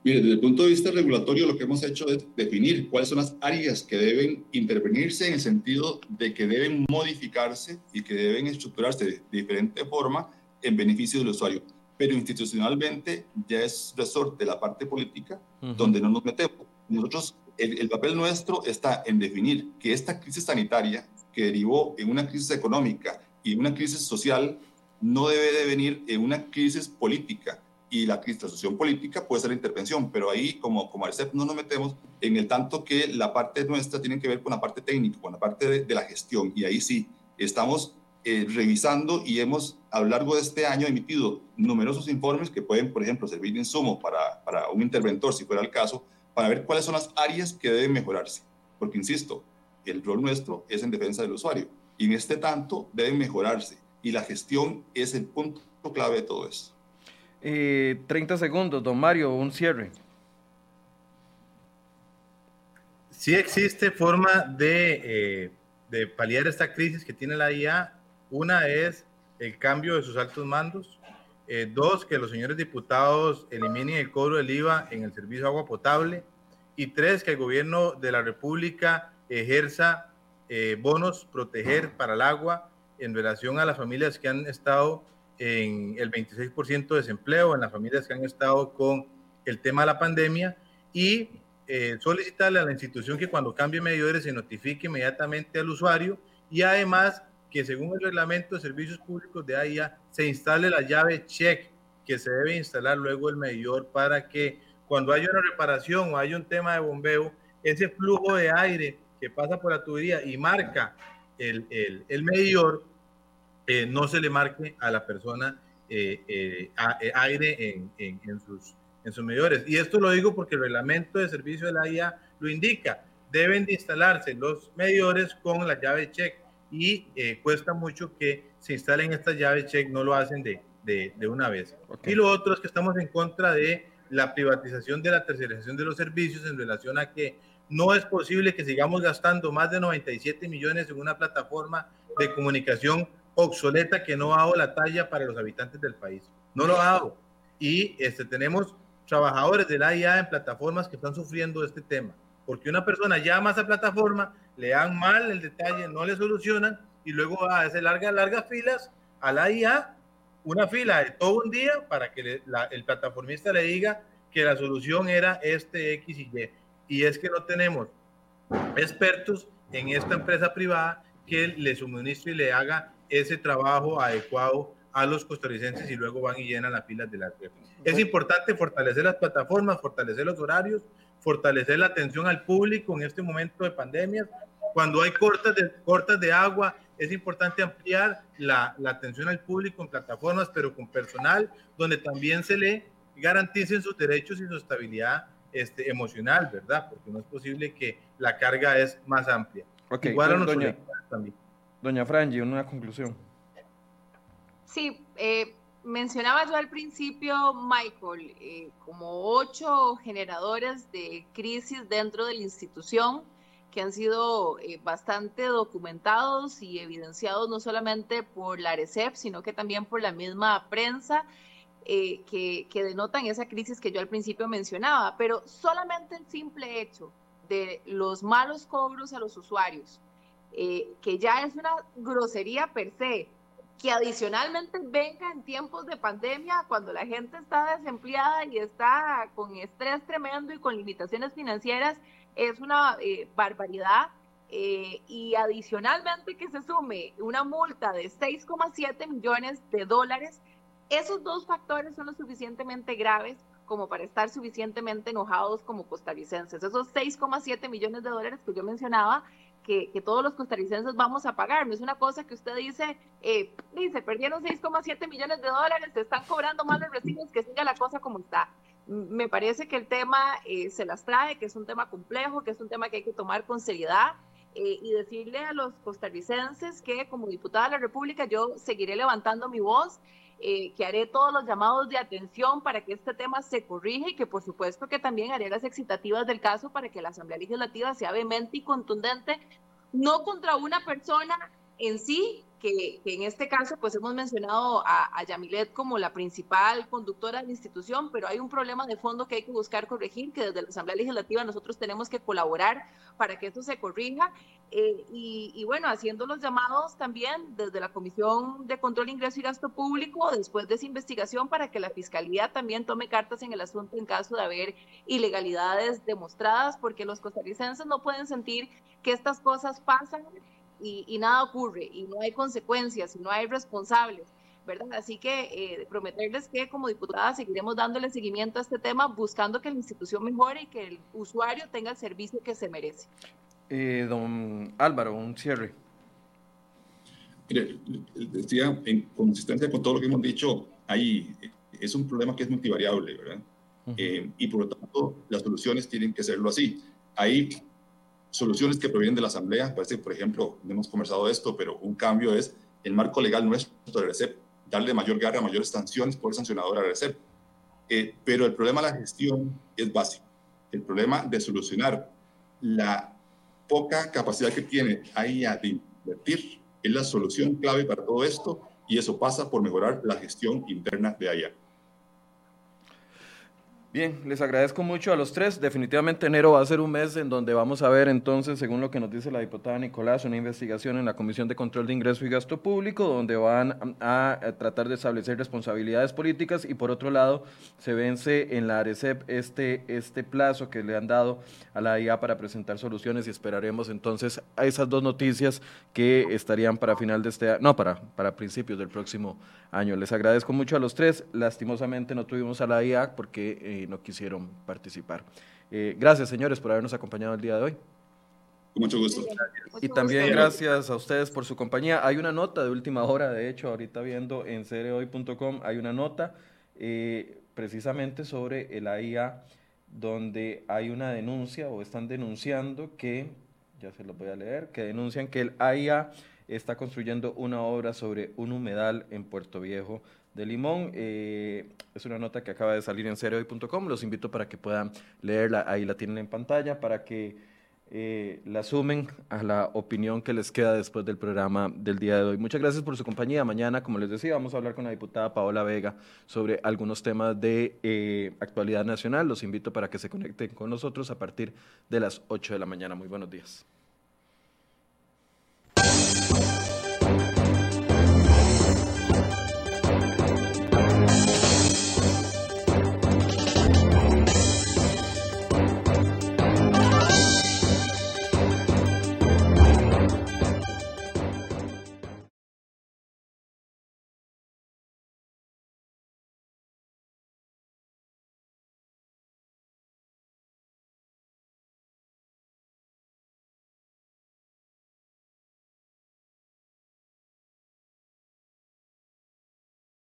Mire, desde el punto de vista regulatorio, lo que hemos hecho es definir cuáles son las áreas que deben intervenirse en el sentido de que deben modificarse y que deben estructurarse de diferente forma en beneficio del usuario. Pero institucionalmente ya es resorte de la parte política donde no nos metemos. Nosotros, el, el papel nuestro está en definir que esta crisis sanitaria que derivó en una crisis económica y una crisis social no debe de venir en una crisis política y la cristalización política puede ser la intervención, pero ahí como, como ARCEP no nos metemos en el tanto que la parte nuestra tiene que ver con la parte técnica, con la parte de, la gestión, y ahí sí, estamos eh, revisando y hemos a lo largo de este año emitido numerosos informes que pueden, por ejemplo, servir de insumo para, para un interventor, si fuera el caso, para ver cuáles son las áreas que deben mejorarse. Porque, insisto, el rol nuestro es en defensa del usuario, y en este tanto deben mejorarse, y la gestión es el punto clave de todo esto. 30 eh, segundos, don Mario, un cierre. Sí existe forma de, eh, de paliar esta crisis que tiene la IA. Una es el cambio de sus altos mandos. Eh, dos, que los señores diputados eliminen el cobro del IVA en el servicio de agua potable. Y tres, que el gobierno de la República ejerza bonos proteger para el agua en relación a las familias que han estado en el 26% de desempleo en las familias que han estado con el tema de la pandemia y eh, solicitarle a la institución que cuando cambie medidores se notifique inmediatamente al usuario y además que según el reglamento de servicios públicos de AIA se instale la llave check que se debe instalar luego el medidor para que cuando haya una reparación o haya un tema de bombeo, ese flujo de aire que pasa por la tubería y marca el, el, el medidor eh, no se le marque a la persona eh, eh, aire en, en, sus, en sus medidores. Y esto lo digo porque el reglamento de servicio de la IA lo indica. Deben de instalarse los medidores con la llave check y cuesta mucho que se instalen estas llaves check, no lo hacen de, de, de una vez. Y lo otro es que estamos en contra de la privatización de la tercerización de los servicios en relación a que no es posible que sigamos gastando más de 97 millones en una plataforma de comunicación obsoleta que no ha dado la talla para los habitantes del país. No lo ha dado. Y este, tenemos trabajadores de la IA en plataformas que están sufriendo este tema. Porque una persona llama a esa plataforma, le dan mal el detalle, no le solucionan y luego hace largas, largas filas a la IA, una fila de todo un día para que el plataformista le diga que la solución era este X y Y. Y es que no tenemos expertos en esta empresa privada que le suministre y le haga ese trabajo adecuado a los costarricenses y luego van y llenan las filas de la red. Es importante fortalecer las plataformas, fortalecer los horarios, fortalecer la atención al público en este momento de pandemia. Cuando hay cortas de, cortas de agua, es importante ampliar la, la atención al público en plataformas, pero con personal, donde también se le garanticen sus derechos y su estabilidad este, emocional, ¿verdad? Porque no es posible que la carga es más amplia. Okay, Igual doña, también. Doña Frangi, una conclusión. Sí, eh, mencionaba yo al principio, Michael, eh, como ocho generadores de crisis dentro de la institución que han sido eh, bastante documentados y evidenciados no solamente por la ARECEP, sino que también por la misma prensa eh, que, que, denotan esa crisis que yo al principio mencionaba, pero solamente el simple hecho de los malos cobros a los usuarios, eh, que ya es una grosería per se, que adicionalmente venga en tiempos de pandemia, cuando la gente está desempleada y está con estrés tremendo y con limitaciones financieras, es una eh, barbaridad. y adicionalmente que se sume una multa de 6,7 millones de dólares esos dos factores son lo suficientemente graves como para estar suficientemente enojados como costarricenses. Esos 6,7 millones de dólares que yo mencionaba, que, todos los costarricenses vamos a pagar. No es una cosa que usted dice, eh, dice, perdieron 6,7 millones de dólares, se están cobrando más los recibos, que siga la cosa como está. Me parece que el tema eh, se las trae, que es un tema complejo, que es un tema que hay que tomar con seriedad. Eh, y decirle a los costarricenses que como diputada de la República yo seguiré levantando mi voz eh, que haré todos los llamados de atención para que este tema se corrija y que por supuesto que también haré las excitativas del caso para que la Asamblea Legislativa sea vehemente y contundente, no contra una persona en sí, que, en este caso pues hemos mencionado a, Yamilet como la principal conductora de la institución, pero hay un problema de fondo que hay que buscar corregir, que desde la Asamblea Legislativa nosotros tenemos que colaborar para que esto se corrija. Eh, y, bueno, haciendo los llamados también desde la Comisión de Control, Ingreso y Gasto Público, después de esa investigación, para que la Fiscalía también tome cartas en el asunto en caso de haber ilegalidades demostradas, porque los costarricenses no pueden sentir que estas cosas pasan y, nada ocurre y no hay consecuencias y no hay responsables. ¿verdad? Así que eh, prometerles que como diputada seguiremos dándole seguimiento a este tema, buscando que la institución mejore y que el usuario tenga el servicio que se merece. Eh, don Álvaro, un cierre. Mire, decía, en consistencia con todo lo que hemos dicho, ahí es un problema que es multivariable, ¿verdad? Eh, y por lo tanto, las soluciones tienen que serlo así. Hay soluciones que provienen de la Asamblea, parece, por ejemplo, hemos conversado de esto, pero un cambio es el marco legal nuestro de RECEP, darle mayor garra, mayores sanciones por sancionador a RECEP. Eh, pero el problema de la gestión es básico. El problema de solucionar la poca capacidad que tiene AIA de invertir es la solución clave para todo esto y eso pasa por mejorar la gestión interna de AIA. Bien, les agradezco mucho a los tres. Definitivamente enero va a ser un mes en donde vamos a ver entonces, según lo que nos dice la diputada Nicolás, una investigación en la Comisión de Control de Ingreso y Gasto Público, donde van a, tratar de establecer responsabilidades políticas y por otro lado se vence en la ARECEP este, este plazo que le han dado a la IA para presentar soluciones y esperaremos entonces a esas dos noticias que estarían para final de este no, para, para principios del próximo año. Les agradezco mucho a los tres. Lastimosamente no tuvimos a la IA porque... Eh, no quisieron participar. Eh, gracias, señores, por habernos acompañado el día de hoy. Con mucho gusto. Y también gracias a ustedes por su compañía. Hay una nota de última hora, de hecho, ahorita viendo en cereoy.com, hay una nota eh, precisamente sobre el AIA, donde hay una denuncia o están denunciando que, ya se los voy a leer, que denuncian que el AIA está construyendo una obra sobre un humedal en Puerto Viejo de Limón. Eh, es una nota que acaba de salir en cereoy.com. Los invito para que puedan leerla. Ahí la tienen en pantalla para que eh, la sumen a la opinión que les queda después del programa del día de hoy. Muchas gracias por su compañía. Mañana, como les decía, vamos a hablar con la diputada Paola Vega sobre algunos temas de eh, actualidad nacional. Los invito para que se conecten con nosotros a partir de las 8 de la mañana. Muy buenos días.